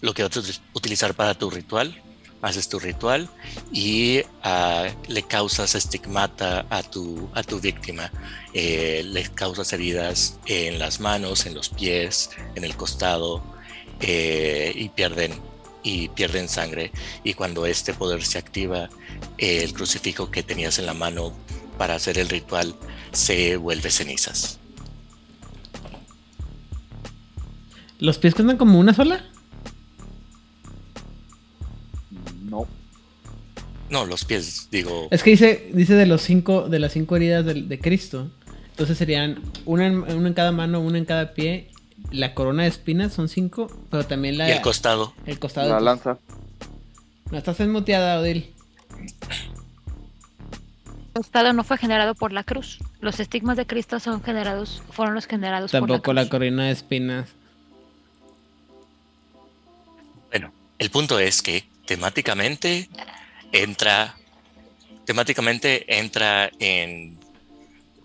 lo que vas a utilizar para tu ritual. Haces tu ritual y ah, le causas estigmata a tu, a tu víctima. Eh, le causas heridas en las manos, en los pies, en el costado eh, y pierden y pierden sangre y cuando este poder se activa el crucifijo que tenías en la mano para hacer el ritual se vuelve cenizas. ¿Los pies cuentan como una sola? No, los pies, digo, Es que dice, dice de los cinco, de las cinco heridas de, Cristo. Entonces serían una en, una en cada mano, una en cada pie. La corona de espinas son cinco, pero también la, y el costado. el costado. La lanza. No estás enmuteada, Odil. El estado no fue generado por la cruz. Los estigmas de Cristo son generados, fueron los generados Tampoco por la, la cruz. corona de espinas. Bueno, el punto es que temáticamente entra, temáticamente entra en,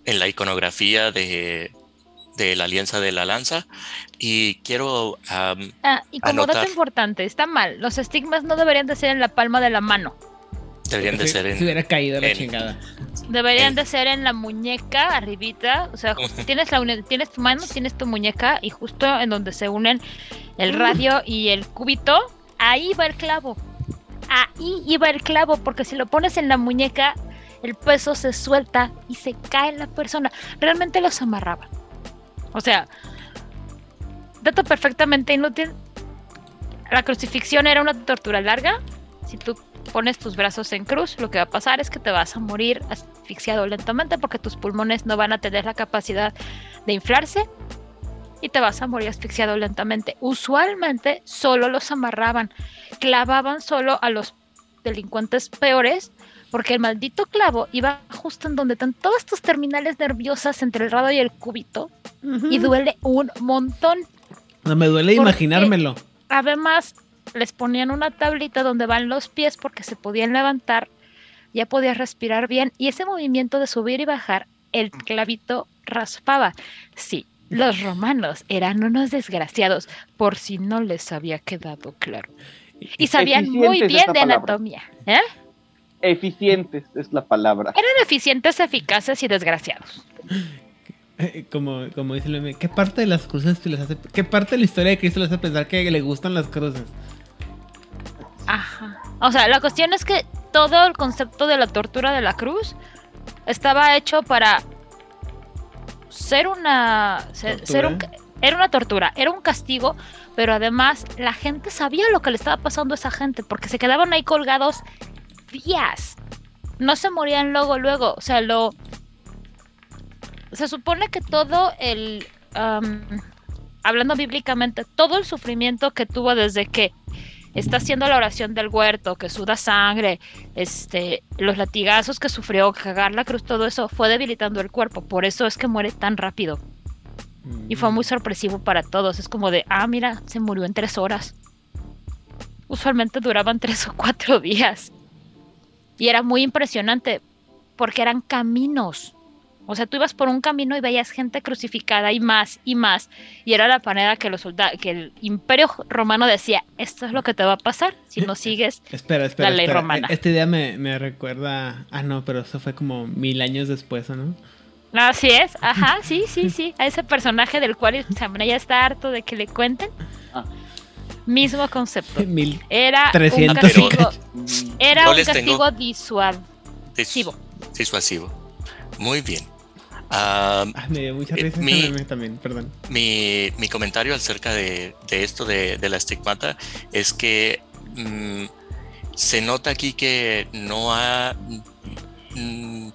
en la iconografía de, de la Alianza de la Lanza y quiero am, Ah, y como dato importante, está mal. Los estigmas no deberían de ser en la palma de la mano. deberían de ser en, Si hubiera caído la en- chingada. Deberían de ser en la muñeca, arribita. O sea, tienes, la tienes tu mano, tienes tu muñeca y justo en donde se unen el radio y el cúbito, ahí va el clavo. Ahí iba el clavo, porque si lo pones en la muñeca, el peso se suelta y se cae la persona. Realmente los amarraban. O sea, dato perfectamente inútil. La crucifixión era una tortura larga. Si tú pones tus brazos en cruz, lo que va a pasar es que te vas a morir as- asfixiado lentamente porque tus pulmones no van a tener la capacidad de inflarse y te vas a morir asfixiado lentamente. Usualmente solo los amarraban, clavaban solo a los delincuentes peores porque el maldito clavo iba justo en donde están todas tus terminales nerviosas entre el rado y el cúbito y duele un montón. No me duele imaginármelo. Además, les ponían una tablita donde van los pies porque se podían levantar, ya podías respirar bien y ese movimiento de subir y bajar, el clavito raspaba. Sí, los romanos eran unos desgraciados, por si no les había quedado claro. Y sabían muy bien de anatomía. ¿eh? Eficientes es la palabra. Eran eficientes, eficaces y desgraciados. Eh, Como, como dice el meme, ¿qué parte de las cruces te les hace, qué parte de la historia de Cristo les hace pensar que le gustan las cruces? Ajá. O sea, la cuestión es que todo el concepto de la tortura de la cruz estaba hecho para ser una ser, ser un- era una tortura, era un castigo, pero además la gente sabía lo que le estaba pasando a esa gente porque se quedaban ahí colgados días. No se morían luego luego, o sea, lo se supone que todo el hablando bíblicamente, todo el sufrimiento que tuvo desde que está haciendo la oración del huerto, que suda sangre, este, los latigazos que sufrió, cagar la cruz, todo eso fue debilitando el cuerpo. Por eso es que muere tan rápido. Y fue muy sorpresivo para todos. Es como de, ah, mira, se murió en tres horas. Usualmente duraban [LAUGHS] tres o cuatro días. Y era muy impresionante porque eran caminos. O sea, tú ibas por un camino y veías gente crucificada y más y más. Y era la manera que los soldados, que el imperio romano decía, esto es lo que te va a pasar si no sigues. Espera, espera. La ley espera. romana. E- Esta idea me, me recuerda. Ah, no, pero eso fue como mil años después, ¿o ¿no? Así es, ajá, sí, sí, sí. A ese personaje del cual Samana ya está harto de que le cuenten. Ah. Mismo concepto. [LAUGHS] Mil Era un castigo, era un castigo disuasivo. Dis- disuasivo. Muy bien. Ah, Ah, me dio mucha Eh, risa ese mi- también, perdón. mi, mi comentario acerca de, de esto de, de la estigmata es que mm, se nota aquí que no ha mm,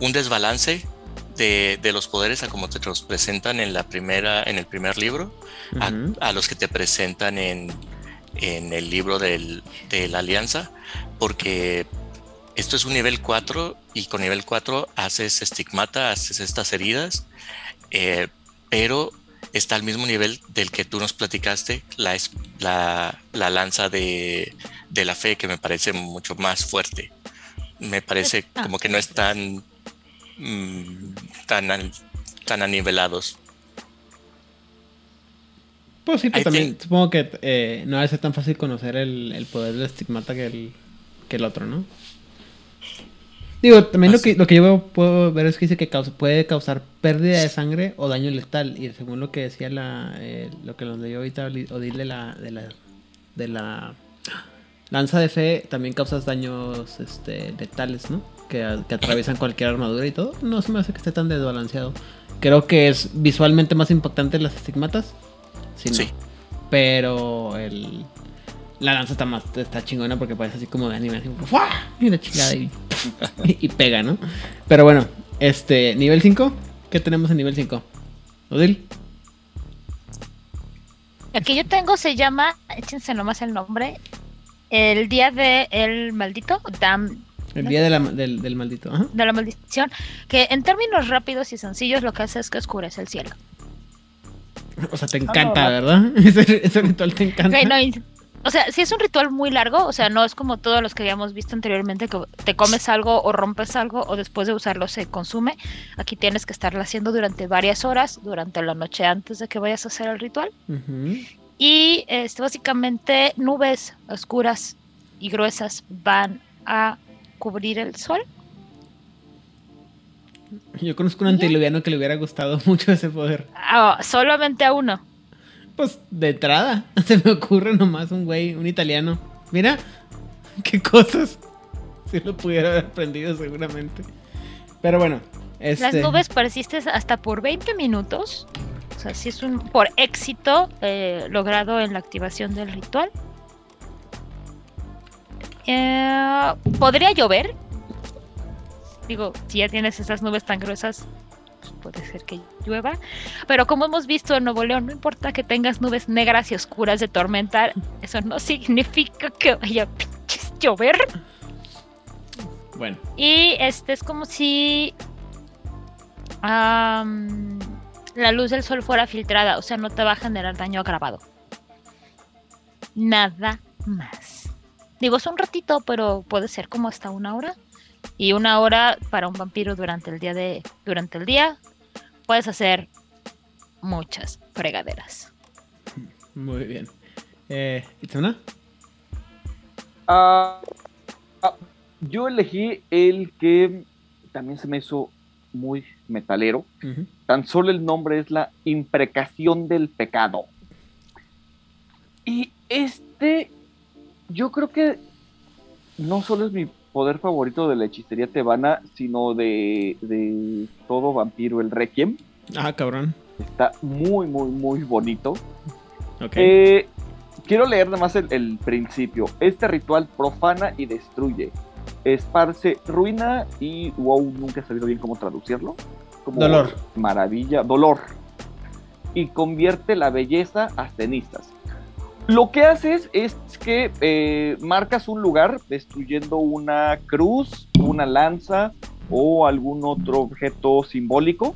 un desbalance de, de los poderes a como te los presentan en la primera, en el primer libro, a, a los que te presentan en, en el libro del- de la alianza, porque esto es un nivel 4 y con nivel 4 haces estigmata, haces estas heridas, eh, pero está al mismo nivel del que tú nos platicaste, la, es- la, la lanza de, de la fe, que me parece mucho más fuerte. Me parece como que no están mm, tan, an- tan anivelados. Pues sí, pero también think- supongo que eh, no ser tan fácil conocer el, el poder del estigmata que el, que el otro, ¿no? Digo, también lo que, lo que yo puedo ver es que dice que causa- puede causar pérdida de sangre o daño letal. Y según lo que decía la, eh, lo que nos leyó ahorita Odil de la, de la, de la lanza de fe, también causas daños este, letales, ¿no? Que atraviesan cualquier armadura y todo. No se me hace que esté tan desbalanceado. Creo que es visualmente más impactante las estigmatas. Sí, no. Sí. Pero el, la lanza está más está chingona porque parece así como de anime, así ¡fua! y chingada y, [LAUGHS] y pega, ¿no? Pero bueno, este, nivel 5, ¿qué tenemos en nivel 5? Odil, El que yo tengo se llama, échense nomás el nombre, el día de el maldito, dam, el día de la- del, del maldito. Ajá. de la maldición, que en términos rápidos y sencillos lo que hace es que oscurece el cielo. O sea, te encanta, ¿verdad? [LAUGHS] Ese, ese ritual te encanta. Ok, no, y- o sea, si es un ritual muy largo, o sea, no es como todos los que habíamos visto anteriormente, que te comes algo o rompes algo o después de usarlo se consume. Aquí tienes que estarlo haciendo durante varias horas, durante la noche antes de que vayas a hacer el ritual. Y este, básicamente nubes oscuras y gruesas van a cubrir el sol. Yo conozco un antiluviano que le hubiera gustado [LAUGHS] mucho ese poder. Ah, solamente a uno. Pues de entrada, [LAUGHS] se me ocurre nomás un güey, un italiano. Mira, [LAUGHS] qué cosas. Si lo pudiera haber aprendido seguramente. Pero bueno, este... Las nubes persisten hasta por 20 minutos. O sea, si es un por éxito eh, logrado en la activación del ritual. Eh, ¿Podría llover? digo, si ya tienes esas nubes tan gruesas, puede ser que llueva. Pero como hemos visto en Nuevo León, no importa que tengas nubes negras y oscuras de tormenta, eso no significa que vaya a llover. Bueno, Y este es como si la luz del sol fuera filtrada, o sea, no te va a generar daño agravado. Nada más. Digo, es un ratito, pero puede ser como hasta una hora. Y una hora para un vampiro durante el día de. Durante el día puedes hacer muchas fregaderas. muy bien. Eh, ¿Itzana? Ah, yo elegí el que también se me hizo muy metalero. Tan solo el nombre es la imprecación del pecado. Y este, yo creo que no solo es mi poder favorito de la hechicería tebana, sino de, de todo vampiro, el Requiem. Ah, cabrón. Está muy, muy, muy bonito. Ok. Eh, quiero leer nada más el, el principio. Este ritual profana y destruye. Esparce ruina y wow, nunca he sabido bien cómo traducirlo. Como Dolor. Maravilla, dolor. Y convierte la belleza a cenizas. Lo que haces es que eh, marcas un lugar destruyendo una cruz, una lanza o algún otro objeto simbólico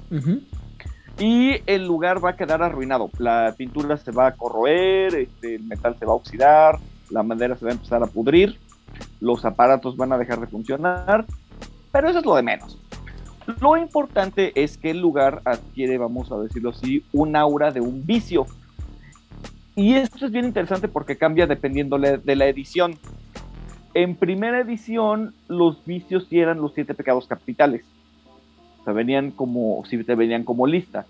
y el lugar va a quedar arruinado. La pintura se va a corroer, este, el metal se va a oxidar, la madera se va a empezar a pudrir, los aparatos van a dejar de funcionar, pero eso es lo de menos. Lo importante es que el lugar adquiere, vamos a decirlo así, un aura de un vicio. Y esto es bien interesante porque cambia dependiendo de la edición. En primera edición, los vicios sí eran los siete pecados capitales. O sea, venían como, si te venían como lista.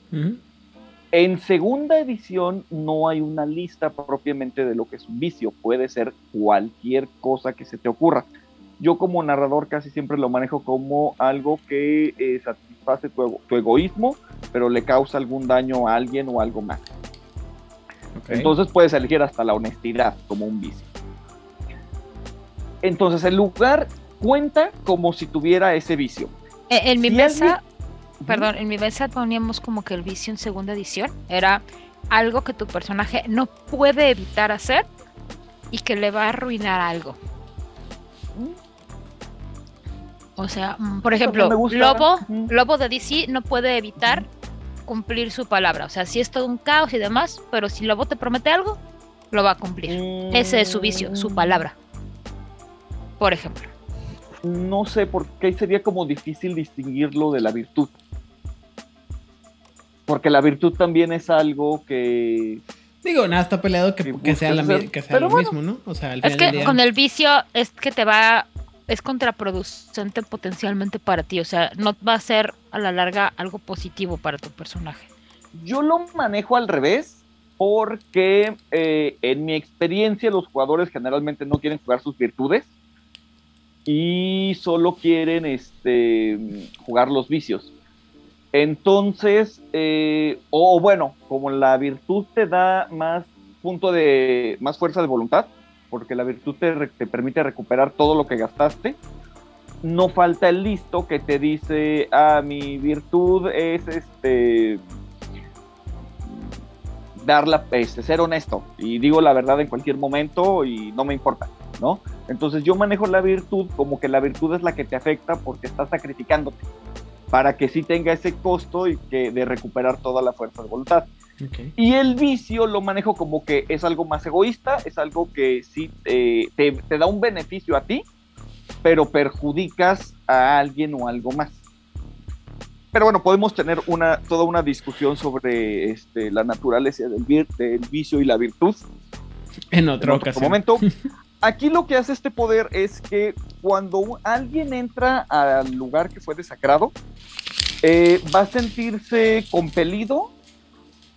En segunda edición no hay una lista propiamente de lo que es un vicio, puede ser cualquier cosa que se te ocurra. Yo como narrador casi siempre lo manejo como algo que eh, satisface tu, ego- tu egoísmo, pero le causa algún daño a alguien o algo más. Entonces puedes elegir hasta la honestidad como un vicio. Entonces el lugar cuenta como si tuviera ese vicio. Eh, En mi Si mesa, alguien- perdón, en mi mesa poníamos como que el vicio en segunda edición era algo que tu personaje no puede evitar hacer y que le va a arruinar algo. O sea, mm, por ejemplo, me gusta. Lobo. Lobo de DC no puede evitar cumplir su palabra. O sea, sí es todo un caos y demás, pero si Lobo te promete algo, lo va a cumplir. Ese es su vicio, su palabra. Por ejemplo. No sé por qué ahí sería como difícil distinguirlo de la virtud. Porque la virtud también es algo que. Digo, nada, está peleado que, sea, la, que sea lo bueno. mismo, ¿no? O sea, al Es final que del día. con el vicio es que te va, es contraproducente potencialmente para ti, o sea, no va a ser a la larga algo positivo para tu personaje. Yo lo manejo al revés. Porque eh, en mi experiencia, los jugadores generalmente no quieren jugar sus virtudes. Y solo quieren este, jugar los vicios. Entonces, eh, o bueno, como la virtud te da más punto de, más fuerza de voluntad, porque la virtud te, permite recuperar todo lo que gastaste, no falta el listo que te dice, ah, mi virtud es este darla, este, ser honesto y digo la verdad en cualquier momento y no me importa, ¿no? Entonces yo manejo la virtud como que la virtud es la que te afecta porque estás sacrificándote para que sí tenga ese costo y que de recuperar toda la fuerza de voluntad. Y el vicio lo manejo como que es algo más egoísta, es algo que sí eh, te, te da un beneficio a ti, pero perjudicas a alguien o algo más. Pero bueno, podemos tener una, toda una discusión sobre este, la naturaleza del, vir- del vicio y la virtud En en otro ocasión. momento. [LAUGHS] Aquí lo que hace este poder es que cuando alguien entra al lugar que fue desacrado, eh, va a sentirse compelido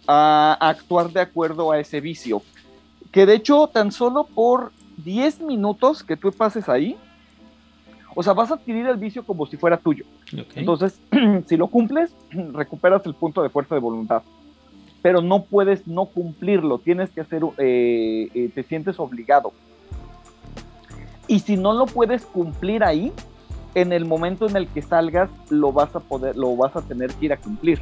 a actuar de acuerdo a ese vicio. Que de hecho, tan solo por 10 minutos que tú pases ahí, o sea, vas a adquirir el vicio como si fuera tuyo. Entonces, [CLEARS THROAT] si lo cumples, [CLEARS THROAT] recuperas el punto de fuerza de voluntad. Pero no puedes no cumplirlo, tienes que hacer, eh, eh, te sientes obligado. Y si no lo puedes cumplir ahí, en el momento en el que salgas lo vas a poder, lo vas a tener que ir a cumplir.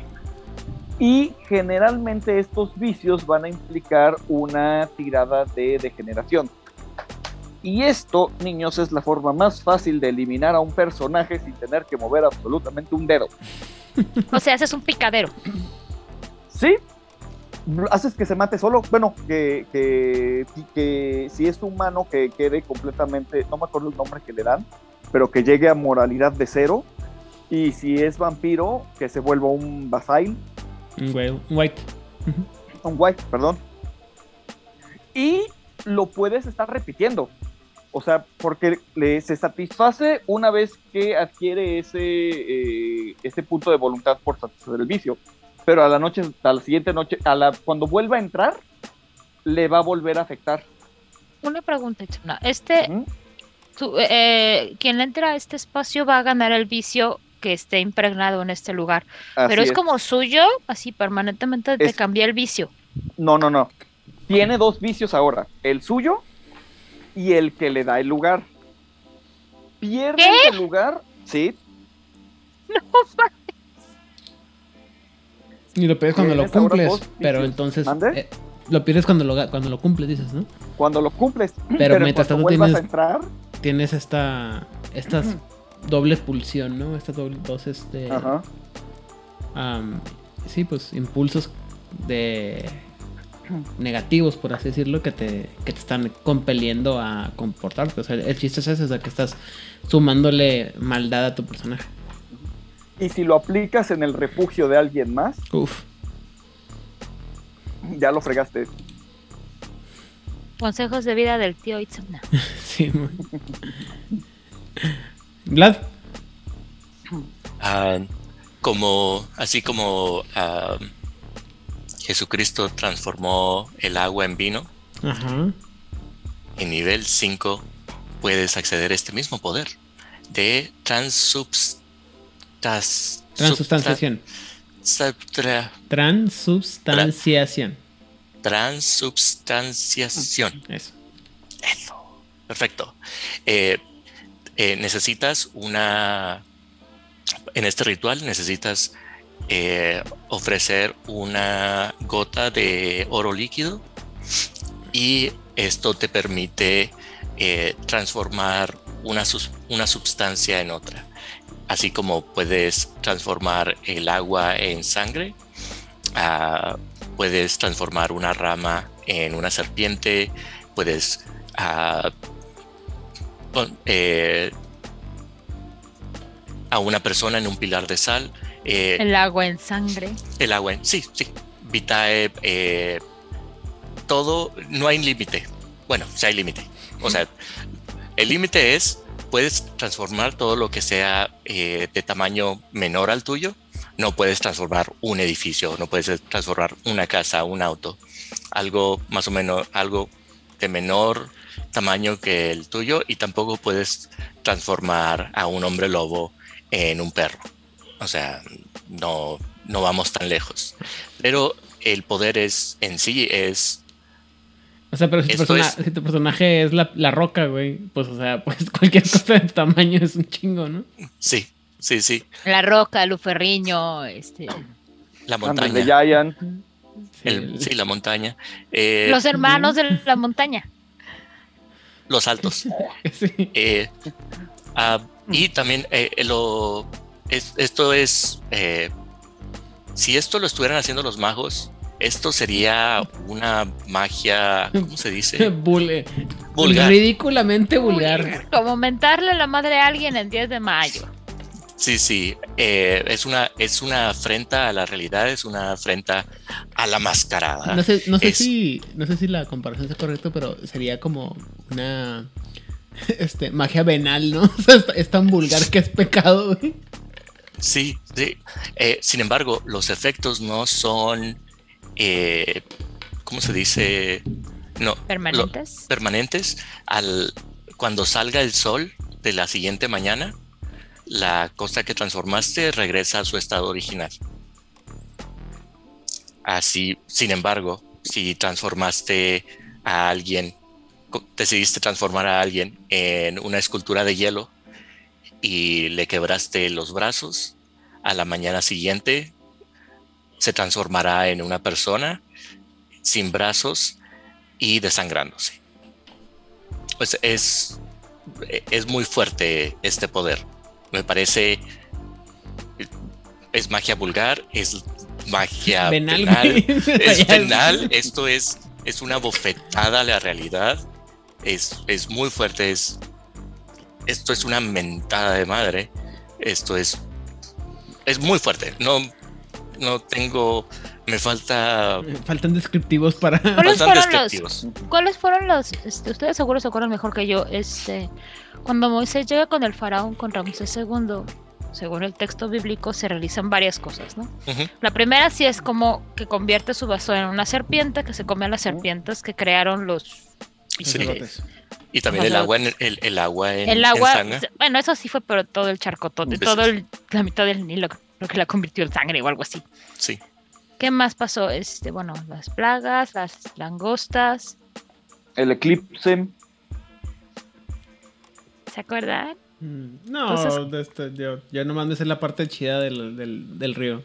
Y generalmente estos vicios van a implicar una tirada de degeneración. Y esto, niños, es la forma más fácil de eliminar a un personaje sin tener que mover absolutamente un dedo. O sea, haces un picadero. ¿Sí? Haces que se mate solo. Bueno, que, que, que si es humano que quede completamente, no me acuerdo el nombre que le dan, pero que llegue a moralidad de cero. Y si es vampiro, que se vuelva un basail. Un white. un white, perdón. Y lo puedes estar repitiendo. O sea, porque le, se satisface una vez que adquiere ese, eh, ese punto de voluntad por satisfacer el vicio. Pero a la noche, a la siguiente noche, a la, cuando vuelva a entrar, le va a volver a afectar. Una pregunta, Itzuna. Este, tú, eh, quien entra a este espacio va a ganar el vicio que esté impregnado en este lugar. Pero es, como suyo, así permanentemente te Es- cambia el vicio. No, no, no. Tiene dos vicios ahora. El suyo y el que le da el lugar. Pierde ¿Qué? el lugar. Sí, [LAUGHS] No, Y lo pierdes cuando lo cumples. Pero entonces. ¿Mande? eh, lo pierdes cuando lo, cuando lo cumples, dices, ¿no? cuando lo cumples. Pero en mientras tanto tienes- a entrar, Tienes esta. Estas [CLEARS THROAT] doble pulsión, ¿no? Estas doble, dos, este. ajá. sí, pues impulsos de negativos, por así decirlo, que te, que te están compeliendo a comportarte. O sea, el chiste es ese, o sea, que estás sumándole maldad a tu personaje. Y si lo aplicas en el refugio de alguien más, Uf. ya lo fregaste. Consejos de vida del tío Itzuna. [LAUGHS] Sí, muy- [LAUGHS] Vlad. Ah, como, así como ah, Jesucristo transformó el agua en vino, Ajá. en nivel 5 puedes acceder a este mismo poder de transubstas, Transubstanciación. subtra- Transubstanciación. transubstanciación. Eso. Eso. Perfecto. Eh, eh, necesitas una. En este ritual necesitas eh, ofrecer una gota de oro líquido y esto te permite eh, transformar una, una sustancia en otra. Así como puedes transformar el agua en sangre, ah, puedes transformar una rama en una serpiente, puedes a, pon- eh, a una persona en un pilar de sal. eh, el, El agua en sangre. agua, en- sí, sí. Vitae, eh, todo, no hay límite. Bueno, sí hay límite. O sea, el límite es, puedes transformar todo lo que sea eh, de tamaño menor al tuyo. No puedes transformar un edificio, no puedes transformar una casa, un auto. Algo más o menos, algo de menor tamaño que el tuyo y tampoco puedes transformar a un hombre lobo en un perro. O sea, no, no vamos tan lejos. Pero el poder es en sí es O sea, pero si tu, Esto persona- es- si tu personaje es la, la roca, güey, pues, o sea, [LAUGHS] pues cualquier cosa de tamaño es un chingo, ¿no? sí, sí, sí. La roca, Luferriño, este, La montaña. Giant. Sí, el- el- sí, la montaña. Eh, los hermanos de la montaña. los altos. [LAUGHS] sí. Eh, ah, y también eh, lo, es- esto es, eh, si esto lo estuvieran haciendo los magos, esto sería una magia, ¿cómo se dice? [LAUGHS] Bule- Vulgar. Ridículamente vulgar. Como mentarle la madre a alguien el 10 de mayo. Sí, sí, eh, es, una, es una afrenta a la realidad, es una afrenta a la mascarada. No sé, no sé Es- si. No sé si la comparación es correcta, pero sería como una. [LAUGHS] Este, magia venal, ¿no? [LAUGHS] O sea, es, es tan vulgar que es pecado, güey. Sí, sí. Eh, sin embargo, los efectos no son, eh, ¿cómo se dice? No, lo- Permanentes. permanentes. Al, cuando salga el sol de la siguiente mañana, la cosa que transformaste regresa a su estado original. Así, sin embargo, si transformaste a alguien, decidiste transformar a alguien en una escultura de hielo y le quebraste los brazos, a la mañana siguiente se transformará en una persona sin brazos y desangrándose. Pues es, es muy fuerte este poder. Me parece es magia vulgar, es magia Venal, penal, es [LAUGHS] penal, esto es, es una bofetada a la realidad, es, es muy fuerte, es, esto es una mentada de madre, esto es, es muy fuerte, no, no tengo, me falta, Faltan descriptivos para. ¿Cuáles faltan fueron los, descriptivos. ¿Cuáles fueron los, este, ustedes seguro se acuerdan mejor que yo, este, cuando Moisés llega con el faraón, con Ramsés II, según el texto bíblico, se realizan varias cosas, ¿no? La primera sí es como que convierte su bastón en una serpiente, que se come a las serpientes que crearon los... Sí. Y también el agua en, el, el agua en, El en agua, sangre. bueno, eso sí fue, pero todo el charcotote, todo el, la mitad del Nilo, creo que la convirtió en sangre o algo así. Sí, ¿Qué más pasó? Este, bueno, las plagas, las langostas, El eclipse. ¿Se acuerdan? Mm, No, Entonces- de este, yo, yo nomás me sé la parte chida del, del, del río.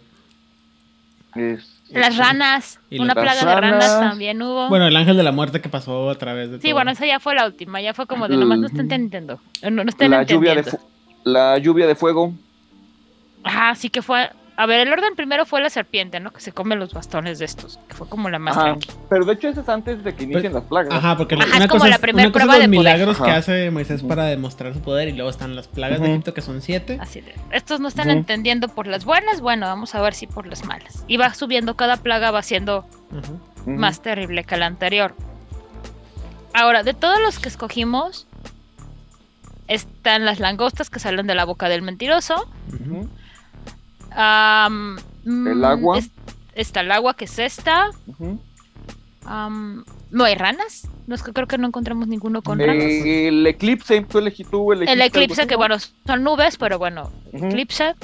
es- Las ranas, Y una las plaga de ranas también hubo. Bueno, el ángel de la muerte que pasó a través de sí, todo. bueno, esa ya fue la última, ya fue como de nomás no están Ujú. entendiendo. No, no están la, lluvia de la lluvia de fuego. Ajá, sí que fue. A ver, el orden primero fue la serpiente, ¿no? Que se come los bastones de estos, que fue como la más Ajá. tranqui. Pero de hecho eso es antes de que inicien las plagas. Ajá, porque Ajá, una es como cosa, la es- primer una cosa prueba los de poder. milagros que hace Moisés para demostrar su poder y luego están las plagas de. Egipto que son siete. Así de, estos no están entendiendo por las buenas, bueno, vamos a ver si por las malas. Y va subiendo, cada plaga va siendo más terrible que la anterior. Ahora, de todos los que escogimos, están las langostas que salen de la boca del mentiroso. Ujú. Am, El mm, agua. es- está el agua que es esta. No hay ranas. No es que creo que no encontramos ninguno con ranas. El eclipse, tú elegí tú el El eclipse, que bueno, son nubes, pero bueno, eclipse.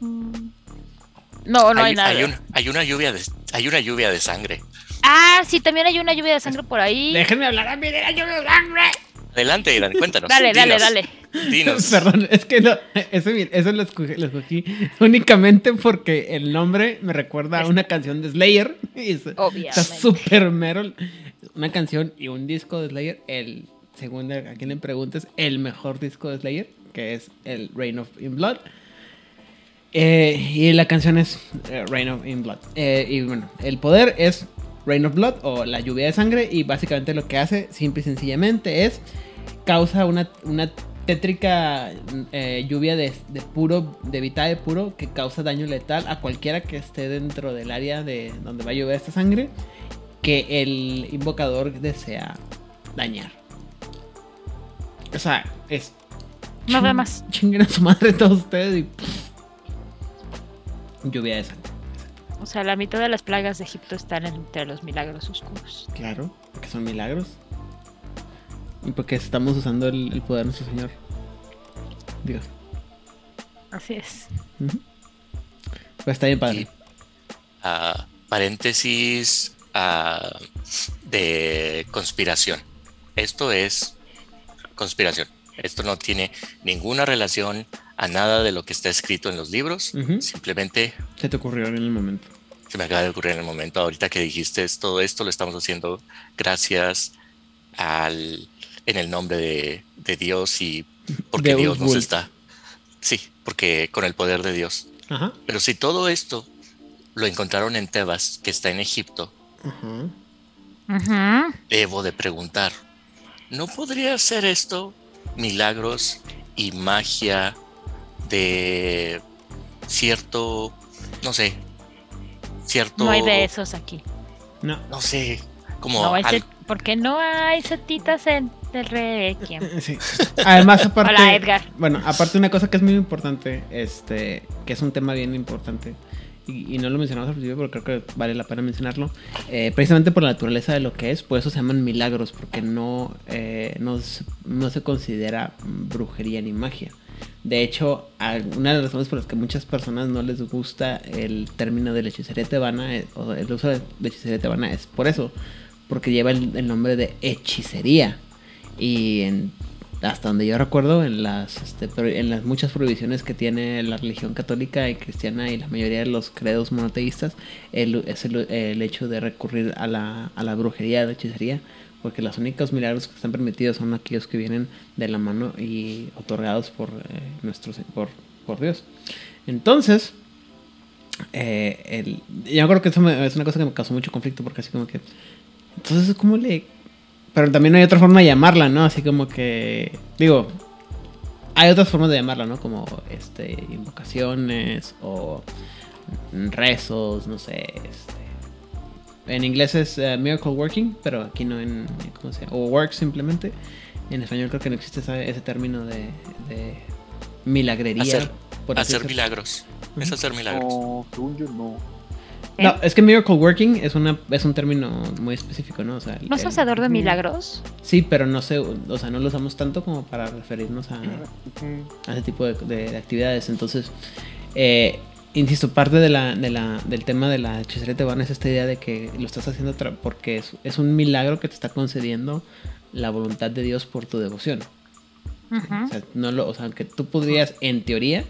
Mm, No, no hay, nada. hay, un- hay una lluvia de, hay una lluvia de sangre. Ah, sí, también hay una lluvia de sangre por ahí. Déjenme hablar a mí de la lluvia de sangre. Adelante, Irán, cuéntanos. Dale, dale, dinos, dale. Dinos. [LAUGHS] Perdón, es que no, eso, eso lo, escogí, lo escogí únicamente porque el nombre me recuerda a una canción de Slayer. [LAUGHS] Y es- está Obviamente. súper mero. Una canción y un disco de Slayer, el, según a quien le preguntes, el mejor disco de Slayer, que es el Rain of in Blood. Eh, y la canción es eh, Rain of in Blood. Eh, y bueno, el poder es Rain of Blood o la lluvia de sangre. Y básicamente lo que hace, simple y sencillamente, es causa una, una tétrica eh, lluvia de, de puro, de vitae puro, que causa daño letal a cualquiera que esté dentro del área de donde va a llover esta sangre, que el invocador desea dañar. O sea, es. No ve más. Chinguen a su madre todos ustedes y. pff, lluvia de sangre. O sea, la mitad de las plagas de Egipto están entre los milagros oscuros. Claro, porque son milagros. Y porque estamos usando el, el poder de nuestro Señor. Dios. Así es. Pues está bien padre. Y, ah, paréntesis ah, de conspiración. Esto es conspiración. Esto no tiene ninguna relación a nada de lo que está escrito en los libros. Simplemente Se te ocurrió en el momento. se me acaba de ocurrir en el momento. Ahorita que dijiste es- todo esto lo estamos haciendo gracias al en el nombre de, de Dios y porque Dios nos está. Sí, porque con el poder de Dios. Ajá. Pero si todo esto lo encontraron en Tebas, que está en Egipto, Ajá. Ujú. debo de preguntar, ¿no podría ser esto milagros y magia de cierto, no sé, cierto, No hay de esos aquí. No. no sé, como No al- no hay setitas en el Requiem. Eh, Sí. Además, [LAUGHS] aparte. Hola, Edgar. Bueno, aparte una cosa que es muy importante, este, que es un tema bien importante, y, y no lo mencionamos al principio, pero creo que vale la pena mencionarlo, eh, precisamente por la naturaleza de lo que es, por eso se llaman milagros, porque no, eh, no, no se considera brujería ni magia. De hecho, una de las razones por las que muchas personas no les gusta el término de la hechicería tebana, eh, o el uso de hechicería tebana, es por eso, porque lleva el, nombre de hechicería. Y hasta donde yo recuerdo, en las, este, en las muchas prohibiciones que tiene la religión católica y cristiana y la mayoría de los credos monoteístas, el, es el, el hecho de recurrir a la, a la brujería, a la hechicería, porque los únicos milagros que están permitidos son aquellos que vienen de la mano y otorgados por, eh, nuestro, por, por Dios. Entonces, eh, el, yo creo que eso es una cosa que me causó mucho conflicto, porque así como que, entonces, ¿cómo le pero también hay otra forma de llamarla, ¿no? Así como que. Digo. Hay otras formas de llamarla, ¿no? Como este. invocaciones o rezos, no sé. Este. En inglés es eh, miracle working, pero aquí no en. ¿Cómo se llama? O work simplemente. En español creo que no existe ese, ese término de, de milagrería. Hacer- por Hacer milagros. Es hacer milagros. No, según yo no. No, es que miracle working es, una, es un término muy específico, ¿no? O sea, ¿No es hacedor de milagros? Sí, pero no sé, o sea, no lo usamos tanto como para referirnos a ese tipo de, de- de actividades. Entonces, eh, insisto, parte de la, de la, del tema de la hechicería tebana es esta idea de que lo estás haciendo porque es, es un milagro que te está concediendo la voluntad de Dios por tu devoción. O sea, no lo, o sea, que tú podrías, en teoría,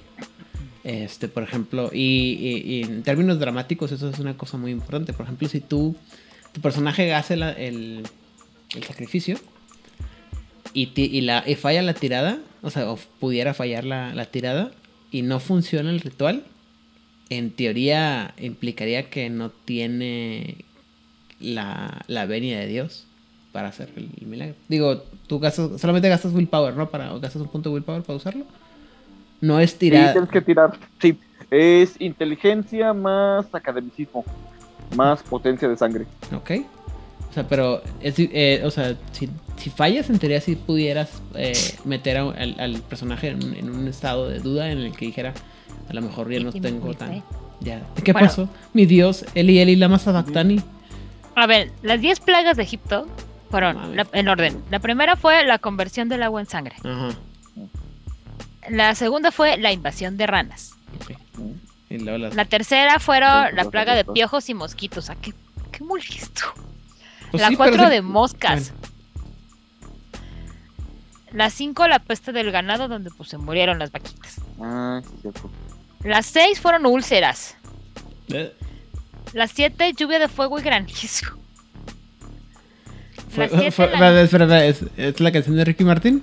este, por ejemplo, y, y- y en términos dramáticos, eso es una cosa muy importante. Por ejemplo, si tú, tu personaje hace la- el, el sacrificio y, ti- y la, y falla la tirada, o sea, o pudiera fallar la, la tirada y no funciona el ritual, en teoría implicaría que no tiene la, la venia de Dios para hacer el, el milagro. Digo, tú gastas, solamente gastas willpower, ¿no? Para, o gastas un punto de willpower para usarlo. No es Sí, tirar. tienes que tirar. Sí, es inteligencia más academicismo, más potencia de sangre. Ok. O sea, pero, es, eh, o sea, si, si fallas, en teoría sí pudieras eh, meter a- al, al personaje en un estado de duda en el que dijera, a lo mejor ya no tengo tan... Ya. ¿Qué Bueno. pasó? Mi Dios, Eli Eli Lama Sabactani. A ver, las 10 plagas de Egipto fueron la- en orden. La primera fue la conversión del agua en sangre. Ajá. La segunda fue la invasión de ranas. La tercera fueron la plaga de piojos y mosquitos. ¿A qué, qué molesto? Pues la sí, cuatro sí- de moscas. La cinco la peste del ganado donde pues se murieron las vaquitas. Ah, sí. Las seis fueron úlceras. Eh, Las siete lluvia de fuego y granizo. fue- siete, fue- la- espera, ¿es, es la canción de Ricky Martin?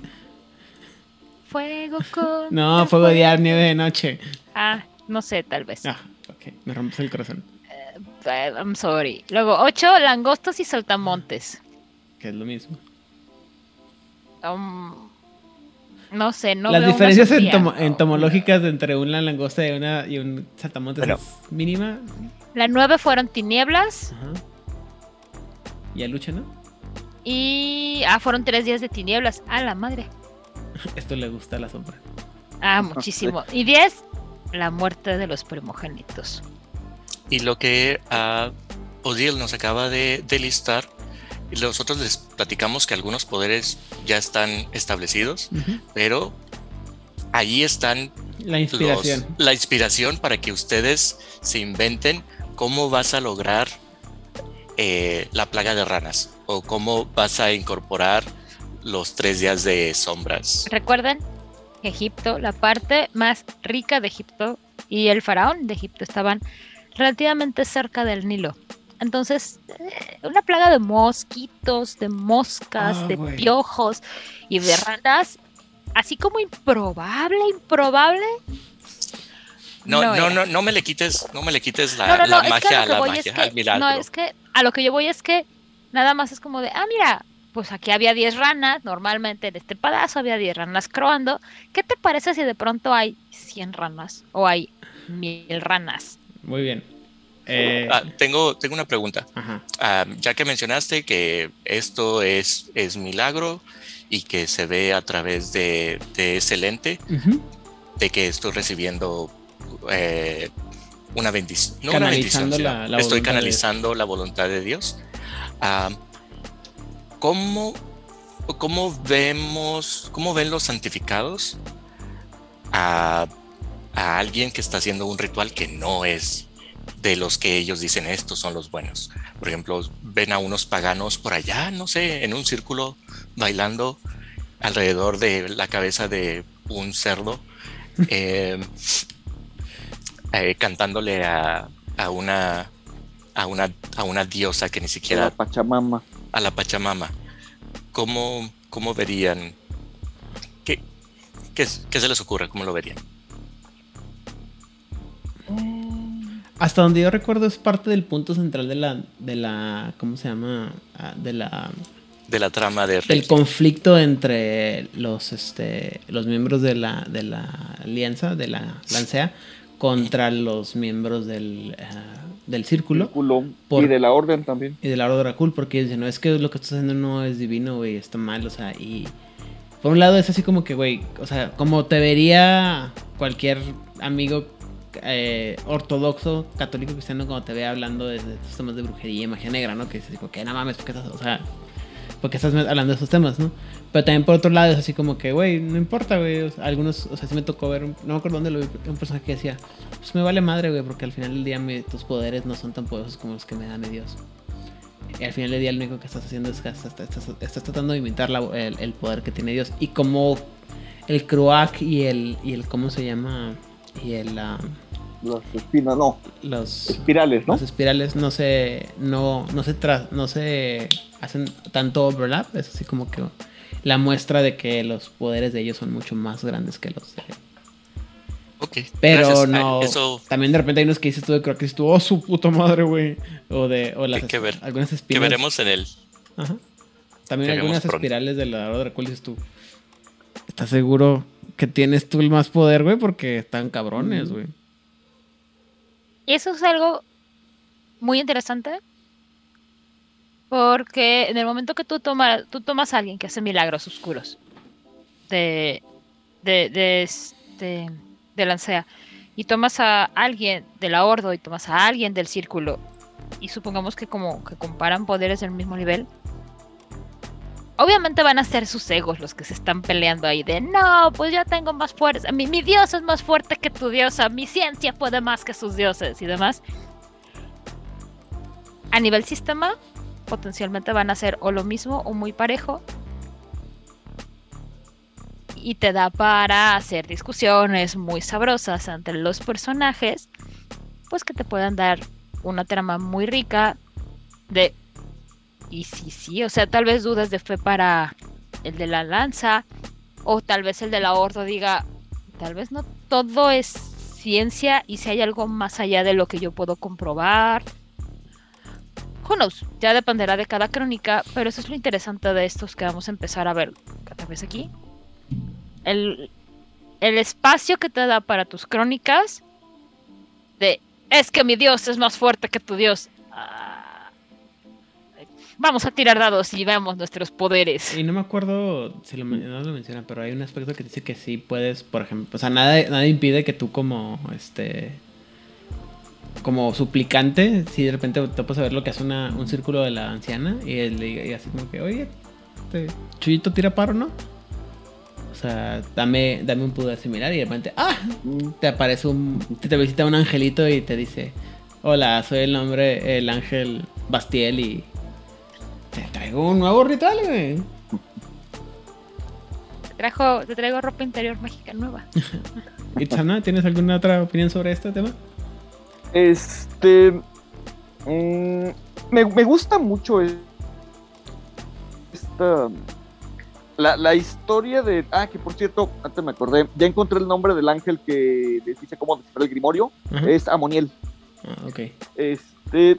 Fuego con... No, fuego de día, nieve de noche. Ah, no sé, tal vez. Ah, ok, me rompes el corazón. Eh, I'm sorry. Luego, ocho langostos y saltamontes. Que es lo mismo. Um, no sé, no Las veo diferencias entomológicas entre una langosta y, una, y un saltamontes Bueno. es mínima. La nueve fueron tinieblas. Ajá. Y a lucha, ¿no? Y. Ah, fueron tres días de tinieblas. A la madre. [LAUGHS] Esto le gusta a la sombra. Ah, muchísimo. [LAUGHS] Y diez, la muerte de los primogénitos. Y lo que Odiel nos acaba de, de listar, nosotros les platicamos que algunos poderes ya están establecidos, pero ahí están La los- inspiración. la inspiración para que ustedes se inventen cómo vas a lograr eh, la plaga de ranas o cómo vas a incorporar los tres días de sombras. Recuerden que Egipto, la parte más rica de Egipto y el faraón de Egipto estaban relativamente cerca del Nilo. Entonces, eh, una plaga de mosquitos, de moscas, Ah, de piojos y de ranas, así como improbable, improbable. No, no, no, no me le quites, no me le quites la, magia la magia, es al milagro. no, es que a lo que yo voy es que nada más es como de, ah, mira, pues aquí había 10 ranas, normalmente en este pedazo había 10 ranas croando. ¿Qué te parece si de pronto hay 100 ranas o hay mil ranas? Muy bien. Eh, Ah, tengo, tengo una pregunta. Ah, ya que mencionaste que esto es, es milagro y que se ve a través de, de ese lente, de que estoy recibiendo eh, una bendición. No una bendición, la- estoy canalizando la voluntad de Dios. Ah, ¿cómo, cómo vemos, cómo ven los santificados a, a alguien que está haciendo un ritual que no es de los que ellos dicen estos son los buenos? Por ejemplo, ven a unos paganos por allá, no sé, en un círculo bailando alrededor de la cabeza de un cerdo, [LAUGHS] eh, eh, cantándole a, a una a una, a una diosa que ni siquiera... La Pachamama. A la Pachamama. ¿Cómo, cómo verían? ¿Qué, qué, qué se les ocurre? ¿Cómo lo verían? Hasta donde yo recuerdo es parte del punto central de la, de la, ¿cómo se llama? Ah, de la, de la trama de del conflicto entre los, este, los miembros de la, de la alianza, de la lancea, contra los miembros del, uh, del círculo. círculo por, y de la orden también. Y de la orden de Dracul, porque dicen, no, es que lo que estás haciendo no es divino, güey, está mal, o sea, y por un lado es así como que, güey, o sea, como te vería cualquier amigo eh, ortodoxo, católico, cristiano, cuando te ve hablando de, estos temas de brujería y magia negra, ¿no? Que dices, que no mames, porque estás, o sea, porque estás hablando de esos temas, ¿no? Pero también por otro lado es así como que, güey, no importa, güey. algunos, o sea, sí me tocó ver, no me acuerdo dónde lo vi, un personaje que decía, pues me vale madre, güey, porque al final del día tus poderes no son tan poderosos como los que me da mi Dios. Y al final del día lo único que estás haciendo es que estás, estás, tratando de imitar el, poder que tiene Dios. Y como el Croak y el, y el, ¿cómo se llama? Y el... los espinas, no. Los espirales, ¿no? Los espirales no se, no, no se, no se hacen tanto overlap. Es así como que la muestra de que los poderes de ellos son mucho más grandes que los de. Ok. Pero no. También de repente hay unos que dices tú de Croc tú, oh su puta madre, güey. O de. O las que, ver. algunas espinas. Que veremos en él. Ajá. También algunas espirales de la hora cual dices tú. ¿Estás seguro que tienes tú el más poder, güey? Porque están cabrones, güey. Eso es algo muy interesante porque en el momento que tú, tomas tú tomas a alguien que hace milagros oscuros de, de, de, este, de Lancea y tomas a alguien de la Ordo y tomas a alguien del Círculo y supongamos que como que comparan poderes del mismo nivel, obviamente van a ser sus egos los que se están peleando ahí de no, pues yo tengo más fuerza, mi, mi dios es más fuerte que tu diosa, mi ciencia puede más que sus dioses y demás. A nivel sistema, potencialmente van a ser o lo mismo o muy parejo. Y te da para hacer discusiones muy sabrosas entre los personajes, pues que te puedan dar una trama muy rica de... Y sí, sí, o sea, tal vez dudas de fe para el de la lanza, o tal vez el de la horda diga, tal vez no todo es ciencia y si hay algo más allá de lo que yo puedo comprobar who knows, ya dependerá de cada crónica, pero eso es lo interesante de estos que vamos a empezar a ver cada vez aquí. El, el espacio que te da para tus crónicas de es que mi dios es más fuerte que tu dios. Ah, vamos a tirar dados y veamos nuestros poderes. Y no me acuerdo si lo, no lo menciona, pero hay un aspecto que dice que sí puedes, por ejemplo, o sea, nada, nada impide que tú como este como suplicante, si de repente te puedes ver lo que hace un círculo de la anciana y, él, y así como que, oye, este, Chuyito tira paro, ¿no? O sea, dame, dame un poder similar y de repente, ¡ah! Te aparece un. Te, visita un angelito y te dice: Hola, soy el nombre, el ángel Bastiel y. Te traigo un nuevo ritual, güey. Te, trajo, te traigo ropa interior mágica nueva. [LAUGHS] Itzana, ¿tienes alguna otra opinión sobre este tema? Este. Mm, me, gusta mucho esta. La, historia de. Ah, que por cierto, antes me acordé. Ya encontré el nombre del ángel que dice cómo descifrar el grimorio. Es Amoniel. Ah, ok. Este.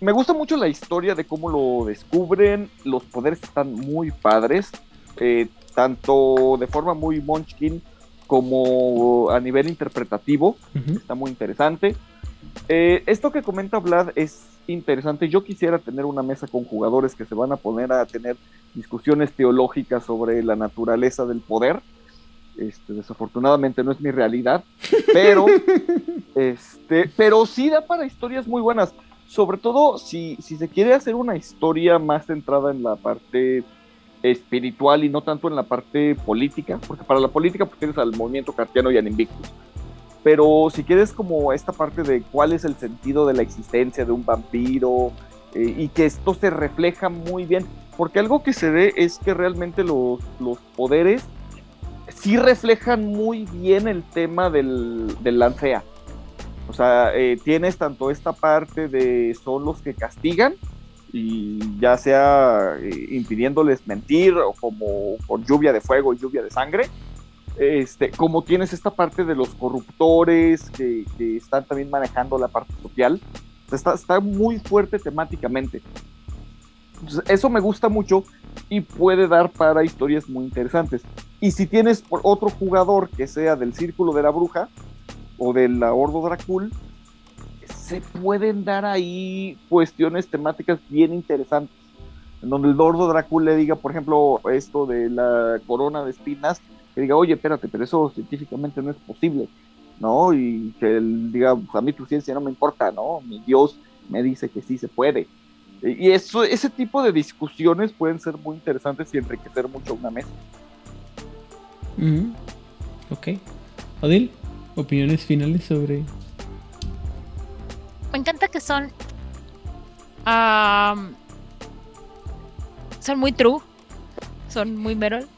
Me gusta mucho la historia de cómo lo descubren. Los poderes están muy padres. Eh, tanto de forma muy Munchkin como a nivel interpretativo. Está muy interesante. Eh, esto que comenta Vlad es interesante. Yo quisiera tener una mesa con jugadores que se van a poner a tener discusiones teológicas sobre la naturaleza del poder. Este, desafortunadamente no es mi realidad, pero, [LAUGHS] este, pero sí da para historias muy buenas. Sobre todo si, si se quiere hacer una historia más centrada en la parte espiritual y no tanto en la parte política, porque para la política pues tienes al movimiento cartiano y al Invictus pero si quieres como esta parte de cuál es el sentido de la existencia de un vampiro eh, y que esto se refleja muy bien, porque algo que se ve es que realmente los, los poderes sí reflejan muy bien el tema del, del lancea. O sea, eh, tienes tanto esta parte de son los que castigan, y ya sea eh, impidiéndoles mentir o como con lluvia de fuego y lluvia de sangre, este, como tienes esta parte de los corruptores que, que están también manejando la parte social, está, está muy fuerte temáticamente. Entonces, eso me gusta mucho y puede dar para historias muy interesantes. Y si tienes otro jugador que sea del Círculo de la Bruja o de la Ordo Dracul, se pueden dar ahí cuestiones temáticas bien interesantes. En donde el Ordo Dracul le diga, por ejemplo, esto de la corona de espinas, que diga, oye, espérate, pero eso científicamente no es posible, ¿no? Y que él diga, pues, a mí tu ciencia no me importa, ¿no? Mi Dios me dice que sí se puede. Y eso, ese tipo de discusiones pueden ser muy interesantes y enriquecer mucho una mesa. Ok. Odil, opiniones finales sobre. Me encanta que son. son muy true. Son muy Merol.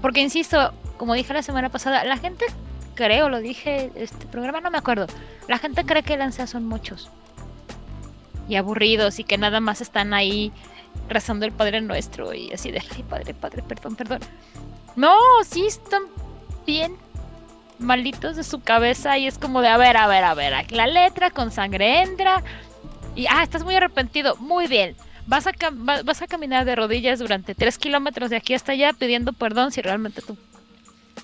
Porque insisto, como dije la semana pasada, la gente creo, lo dije, este programa no me acuerdo. La gente cree que Lancea son muchos y aburridos y que nada más están ahí rezando el Padre Nuestro y así de, Padre, Padre, perdón, perdón. No, sí están bien malitos de su cabeza y es como de, a ver, a ver, a ver, la letra con sangre entra y, ah, estás muy arrepentido, muy bien. Vas a, vas a caminar de rodillas durante tres kilómetros de aquí hasta allá pidiendo perdón si realmente tu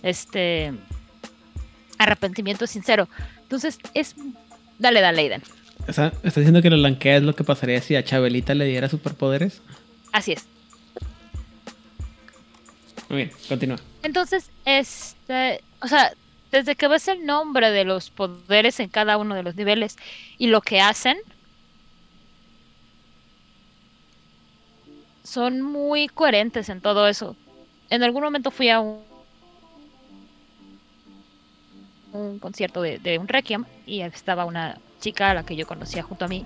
este arrepentimiento es sincero. Entonces es, dale, dale, Aiden. ¿Está, diciendo que la blanquea es lo que pasaría si a Chabelita le diera superpoderes? Así es. Muy bien, continúa. Entonces, este, o sea, desde que ves el nombre de los poderes en cada uno de los niveles y lo que hacen, son muy coherentes en todo eso. En algún momento fui a un, concierto de, de un Requiem y estaba una chica a la que yo conocía junto a mí.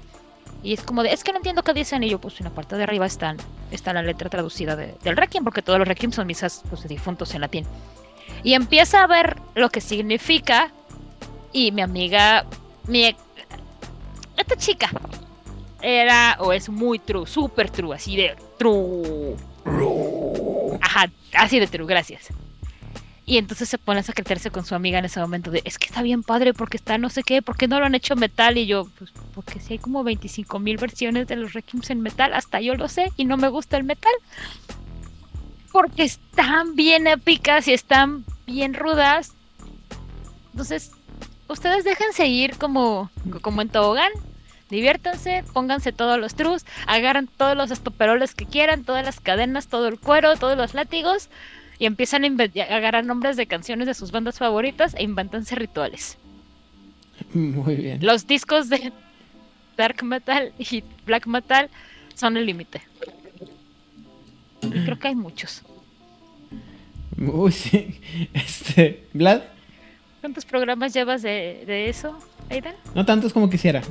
Y es como de, es que no entiendo qué dicen. Y yo, pues en la parte de arriba están, está la letra traducida del Requiem, porque todos los Requiem son misas pues, de difuntos en latín. Y empieza a ver lo que significa. Y mi amiga, mi. Esta chica era o es muy true, super true, así de true. Ajá, así de true, gracias. Y entonces se pone a secretarse con su amiga en ese momento de, es que está bien padre porque está no sé qué, ¿por qué no lo han hecho metal? Y yo, pues porque si hay como 25 mil versiones de los Requiems en metal, hasta yo lo sé y no me gusta el metal. Porque están bien épicas y están bien rudas. Entonces, ustedes dejen seguir como, como en tobogán. Diviértanse, pónganse todos los trus, agarran todos los estoperoles que quieran, todas las cadenas, todo el cuero, todos los látigos y empiezan a, agarrar nombres de canciones de sus bandas favoritas e inventanse rituales. Muy bien. Los discos de dark metal y black metal son el límite. Creo que hay muchos. Uy, sí. [LAUGHS] Este, Vlad. ¿Cuántos programas llevas de, eso, Aidan? No tantos como quisiera.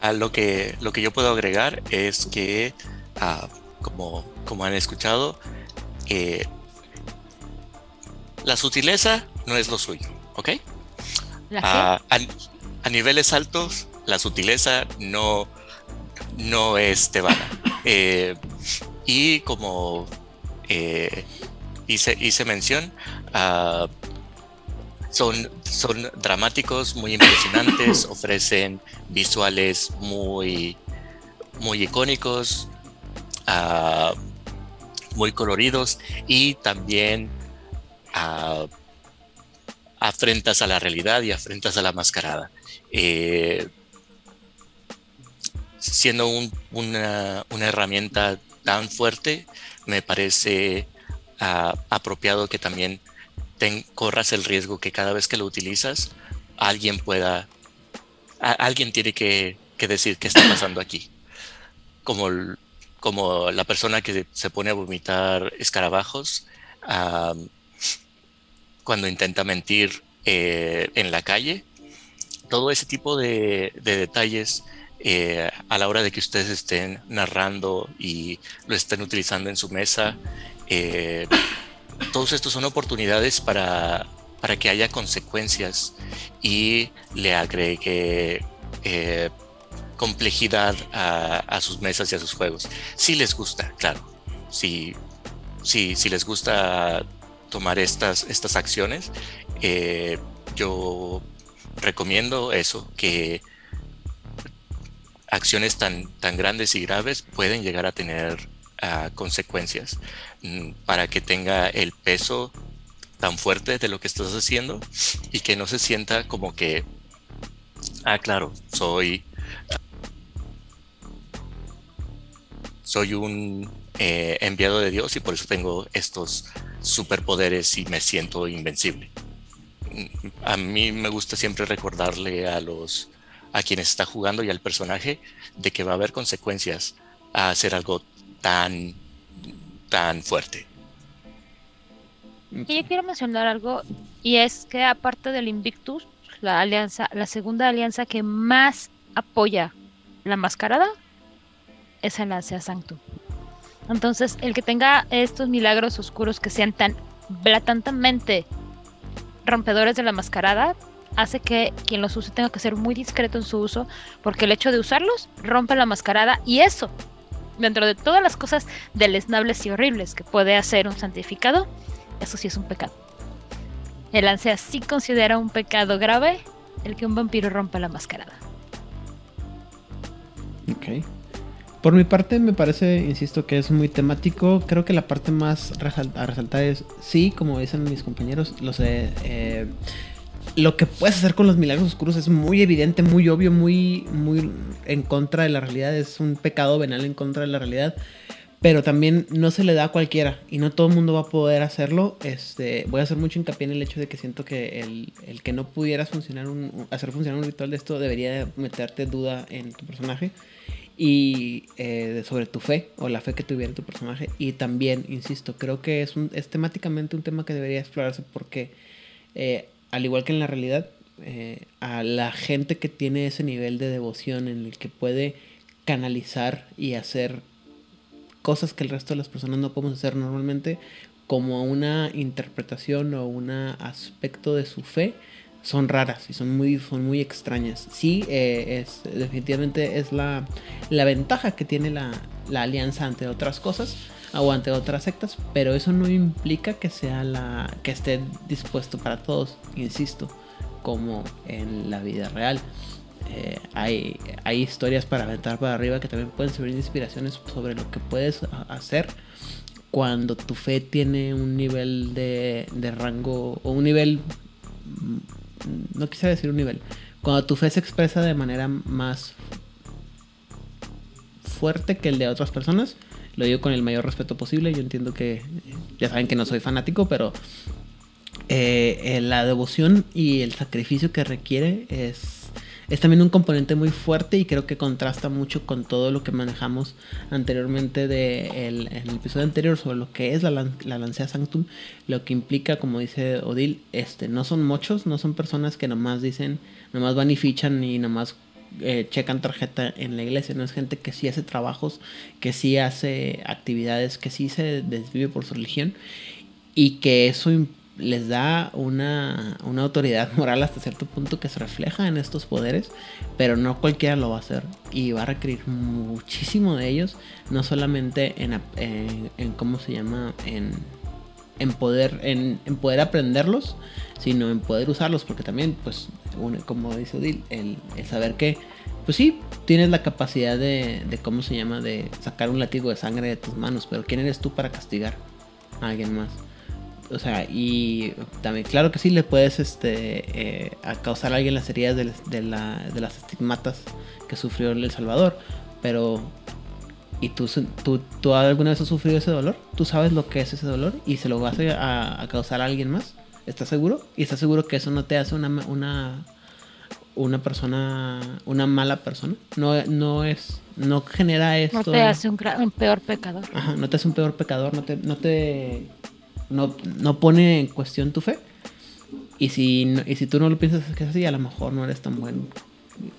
A lo que, lo que yo puedo agregar es que, ah, como, como han escuchado, la sutileza no es lo suyo, ¿ok? a, niveles altos, la sutileza no, no es tebana. Eh, y como eh, hice, hice, mención, ah, son, son dramáticos, muy impresionantes, [COUGHS] ofrecen visuales muy, muy icónicos. Uh, muy coloridos y también uh, afrentas a la realidad y afrentas a la mascarada. Eh, siendo una, herramienta tan fuerte, me parece ah, apropiado que también corras el riesgo que cada vez que lo utilizas, alguien pueda, alguien tiene que, que, decir qué está pasando aquí. Como como la persona que se pone a vomitar escarabajos cuando intenta mentir eh, en la calle. Todo ese tipo de, detalles eh, a la hora de que ustedes estén narrando y lo estén utilizando en su mesa. Eh, todos estos son oportunidades para, para que haya consecuencias y le agregue eh, complejidad a, sus mesas y a sus juegos. Si les gusta, claro. Si, si, si les gusta tomar estas, estas acciones, eh, yo recomiendo eso, que acciones tan, tan grandes y graves pueden llegar a tener ah, consecuencias mm, para que tenga el peso tan fuerte de lo que estás haciendo y que no se sienta como que, ah, claro, soy, soy un eh, enviado de Dios y por eso tengo estos superpoderes y me siento invencible. Mm, a mí me gusta siempre recordarle a los a quien está jugando y al personaje de que va a haber consecuencias a hacer algo tan tan fuerte. Y yo quiero mencionar algo y es que aparte del Invictus, la alianza, la segunda alianza que más apoya la mascarada es el Lancea Sanctum. Entonces, el que tenga estos milagros oscuros que sean tan blatantemente rompedores de la mascarada hace que quien los use tenga que ser muy discreto en su uso, porque el hecho de usarlos rompe la mascarada y eso, dentro de todas las cosas deleznables y horribles que puede hacer un santificado, eso sí es un pecado. El Ansea sí considera un pecado grave el que un vampiro rompa la mascarada. Ok. Por mi parte me parece, insisto, que es muy temático. Creo que la parte más a resaltar es, sí, como dicen mis compañeros, lo sé. Eh, lo que puedes hacer con los milagros oscuros es muy evidente, muy obvio, muy, muy en contra de la realidad. Es un pecado venal en contra de la realidad. Pero también no se le da a cualquiera y no todo el mundo va a poder hacerlo. Este, voy a hacer mucho hincapié en el hecho de que siento que el, el que no pudieras funcionar un, hacer funcionar un ritual de esto debería meterte duda en tu personaje y eh, sobre tu fe o la fe que tuviera tu personaje. Y también, insisto, creo que es, un, es temáticamente un tema que debería explorarse porque, eh, al igual que en la realidad, eh, a la gente que tiene ese nivel de devoción en el que puede canalizar y hacer cosas que el resto de las personas no podemos hacer normalmente, como una interpretación o un aspecto de su fe, son raras y son muy, son muy extrañas. Sí, eh, es, definitivamente es la, la ventaja que tiene la, la, alianza ante otras cosas o ante otras sectas, pero eso no implica que sea la que esté dispuesto para todos, insisto, como en la vida real. Eh, hay, hay historias para aventar para arriba que también pueden servir de inspiraciones sobre lo que puedes hacer cuando tu fe tiene un nivel de, de rango o un nivel no quisiera decir un nivel, cuando tu fe se expresa de manera más fuerte que el de otras personas, lo digo con el mayor respeto posible, yo entiendo que ya saben que no soy fanático, pero eh, eh, la devoción y el sacrificio que requiere es es también un componente muy fuerte y creo que contrasta mucho con todo lo que manejamos anteriormente de en el episodio anterior sobre lo que es la, la Lancea Sanctum, lo que implica, como dice Odil, este, no son muchos, no son personas que nomás dicen, nomás van y fichan y nomás eh, checan tarjeta en la iglesia, no es gente que sí hace trabajos, que sí hace actividades, que sí se desvive por su religión y que eso les da una, autoridad [LAUGHS] moral hasta cierto punto que se refleja en estos poderes, pero no cualquiera lo va a hacer y va a requerir muchísimo de ellos, no solamente en, en, cómo se llama, en, en poder, en, poder aprenderlos, sino en poder usarlos, porque también, pues, como dice Odil, el, saber que, pues sí, tienes la capacidad de, de, ¿cómo se llama?, de sacar un latigo de sangre de tus manos, pero ¿quién eres tú para castigar a alguien más? o sea, y también, claro que sí, le puedes este, eh, causar a alguien las heridas de, las estigmatas que sufrió El Salvador, pero ¿y tú, tú, tú, alguna vez has sufrido ese dolor? ¿Tú sabes lo que es ese dolor y se lo vas a, causar a alguien más? ¿Estás seguro? ¿Y estás seguro que eso no te hace una, una, una persona, una mala persona? No, no es, no genera esto. No te hace un, un peor pecador. Ajá, no te hace un peor pecador, no te, no te no, no pone en cuestión tu fe. Y si, y si tú no lo piensas que es así, a lo mejor no eres tan buen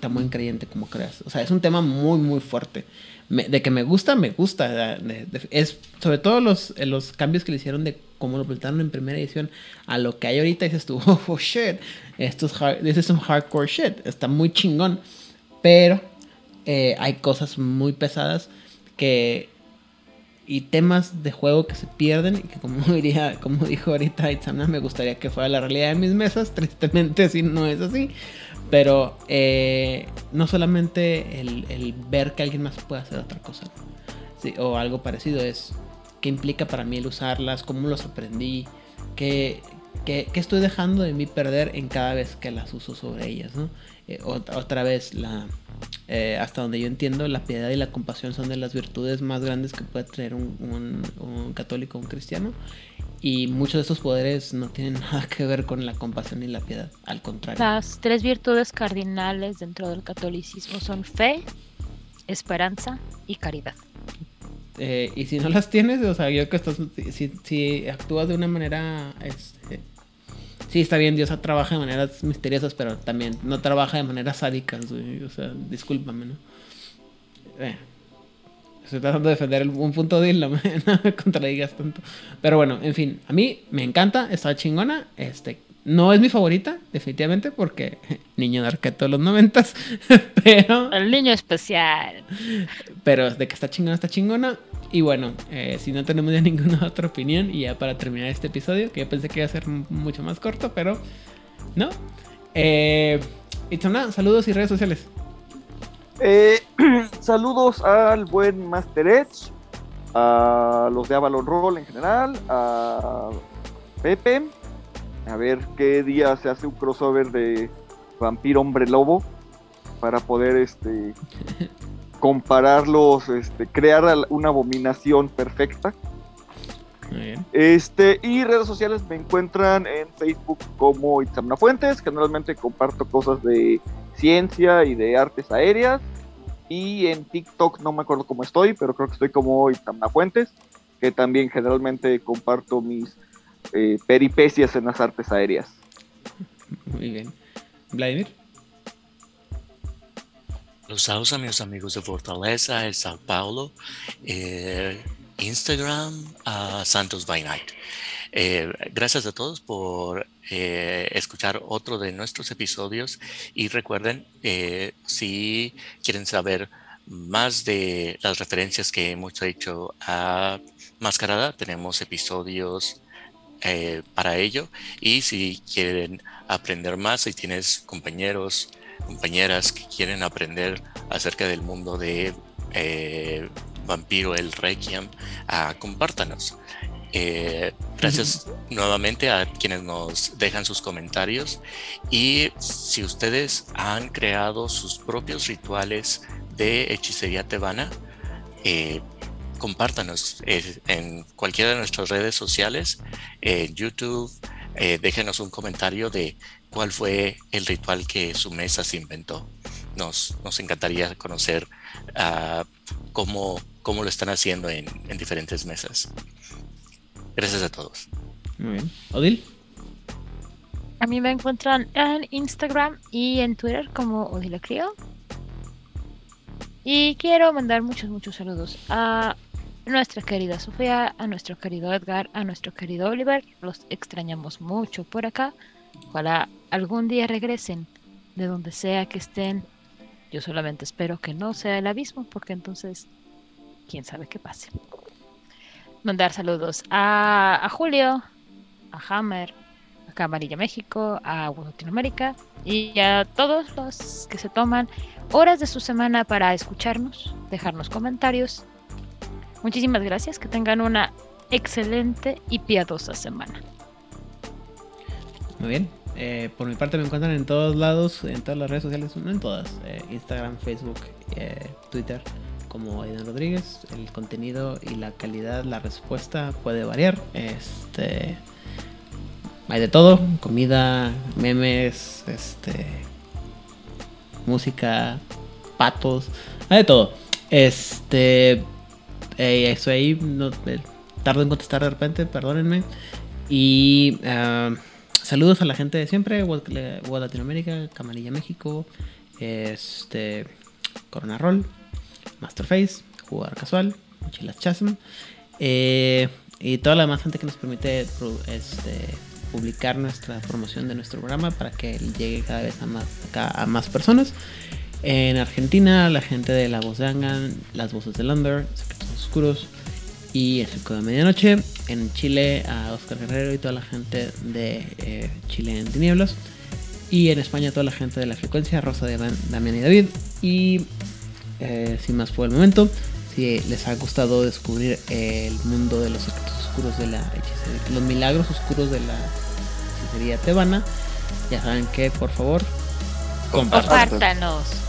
tan buen creyente como creas. O sea, es un tema muy, muy fuerte. De que me gusta, me gusta. es sobre todo los, los cambios que le hicieron de cómo lo presentaron en primera edición a lo que hay ahorita. Dices tú, [LAUGHS] oh, shit, esto es, hard, hardcore shit. Está muy chingón. Pero eh, hay cosas muy pesadas que y temas de juego que se pierden y que como [LAUGHS] diría, como dijo ahorita Itzamna, me gustaría que fuera la realidad de mis mesas, [LAUGHS] tristemente así no es así, pero eh, no solamente el, el ver que alguien más puede hacer otra cosa o algo parecido, es qué implica para mí el usarlas, cómo los aprendí, qué, qué- qué estoy dejando de mí perder en cada vez que las uso sobre ellas, ¿no? Eh, ot- otra vez, la, eh, hasta donde yo entiendo, la piedad y la compasión son de las virtudes más grandes que puede tener un, un- un católico o un cristiano. Y muchos de estos poderes no tienen [LAUGHS] nada que ver con la compasión y la piedad, al contrario. Las tres virtudes cardinales dentro del catolicismo son fe, esperanza y caridad. Eh, y si no las tienes, o sea, yo que estás, si, si actúas de una manera, este, sí, está bien, Dios trabaja de maneras misteriosas, pero también no trabaja de maneras sádicas, güey, o sea, discúlpame, ¿no? Eh, estoy tratando de defender el- un punto de no me, [LAUGHS] no me contradigas tanto. Pero bueno, en fin, a mí me encanta, está chingona, este, no es mi favorita, definitivamente, porque [LAUGHS] niño de arqueto de los noventas, [LAUGHS] pero... El niño especial. Pero de que está chingona, está chingona. Y bueno, eh, si no tenemos ya ninguna otra opinión, y ya para terminar este episodio, que yo pensé que iba a ser mucho más corto, pero no. Eh, Itzamna, saludos y redes sociales. Eh, [CLEARS THROAT] saludos al buen Master Edge, a los de Avalon Roll en general, a Pepe. A ver qué día se hace un crossover de Vampiro Hombre Lobo para poder este [LAUGHS] compararlos, este, crear una abominación perfecta. Muy bien. Este, y redes sociales me encuentran en Facebook como Itzamna Fuentes. Generalmente comparto cosas de ciencia y de artes aéreas. Y en TikTok no me acuerdo cómo estoy, pero creo que estoy como Itzamna Fuentes, que también generalmente comparto mis eh, peripecias en las artes aéreas. Muy bien. Vladimir. Los saludos a mis amigos de Fortaleza, de Sao Paulo, eh, Instagram, a Santos by Night. Eh, gracias a todos por eh, escuchar otro de nuestros episodios y recuerden, eh, si quieren saber más de las referencias que hemos hecho a Mascarada, tenemos episodios para ello y si quieren aprender más, si tienes compañeros compañeras que quieren aprender acerca del mundo de Vampiro el Requiem, ah, compártanos. Eh, gracias nuevamente a quienes nos dejan sus comentarios y si ustedes han creado sus propios rituales de hechicería tebana, eh, compártanos eh, en cualquiera de nuestras redes sociales, en YouTube, eh, déjenos un comentario de cuál fue el ritual que su mesa se inventó. Nos, nos encantaría conocer ah, cómo, cómo lo están haciendo en, en diferentes mesas. Gracias a todos. Muy bien. Odil. A mí me encuentran en Instagram y en Twitter como Odila Crio. Y quiero mandar muchos, muchos saludos a nuestra querida Sofía, a nuestro querido Edgar, a nuestro querido Oliver. Los extrañamos mucho por acá. Ojalá algún día regresen de donde sea que estén. Yo solamente espero que no sea el abismo, porque entonces, quién sabe qué pase. Mandar saludos a, Julio, a Hammer, a Camarilla México, a Latinoamérica y a todos los que se toman horas de su semana para escucharnos, dejarnos comentarios. Muchísimas gracias, que tengan una excelente y piadosa semana. Muy bien. Eh, por mi parte me encuentran en todos lados, en todas las redes sociales, no en todas, eh, Instagram, Facebook, eh, Twitter, como Aidan Rodríguez. El contenido y la calidad, la respuesta puede variar. Este, hay de todo, comida, memes, este, música, patos, hay de todo. Este, eh, eso ahí no, eh, tardo en contestar de repente, perdónenme. Y ah, saludos a la gente de siempre, Web Web Latinoamérica, Camarilla México, este, Corona Roll, Masterface, Jugador Casual, Mochilas Chasm, eh, y toda la demás gente que nos permite este, publicar nuestra promoción de nuestro programa para que llegue cada vez a más, a más personas. En Argentina, la gente de La Voz de Angan, Las Voces del Under, Secretos Oscuros y El Circo de Medianoche. En Chile, a Oscar Guerrero y toda la gente de eh, Chile en Tinieblas. Y en España, toda la gente de La Frecuencia, Rosa, Damián y David. Y eh, sin más por el momento, si les ha gustado descubrir el mundo de los secretos oscuros de la hechicería, los milagros oscuros de la hechicería tebana, ya saben que por favor compartan. Compártanos.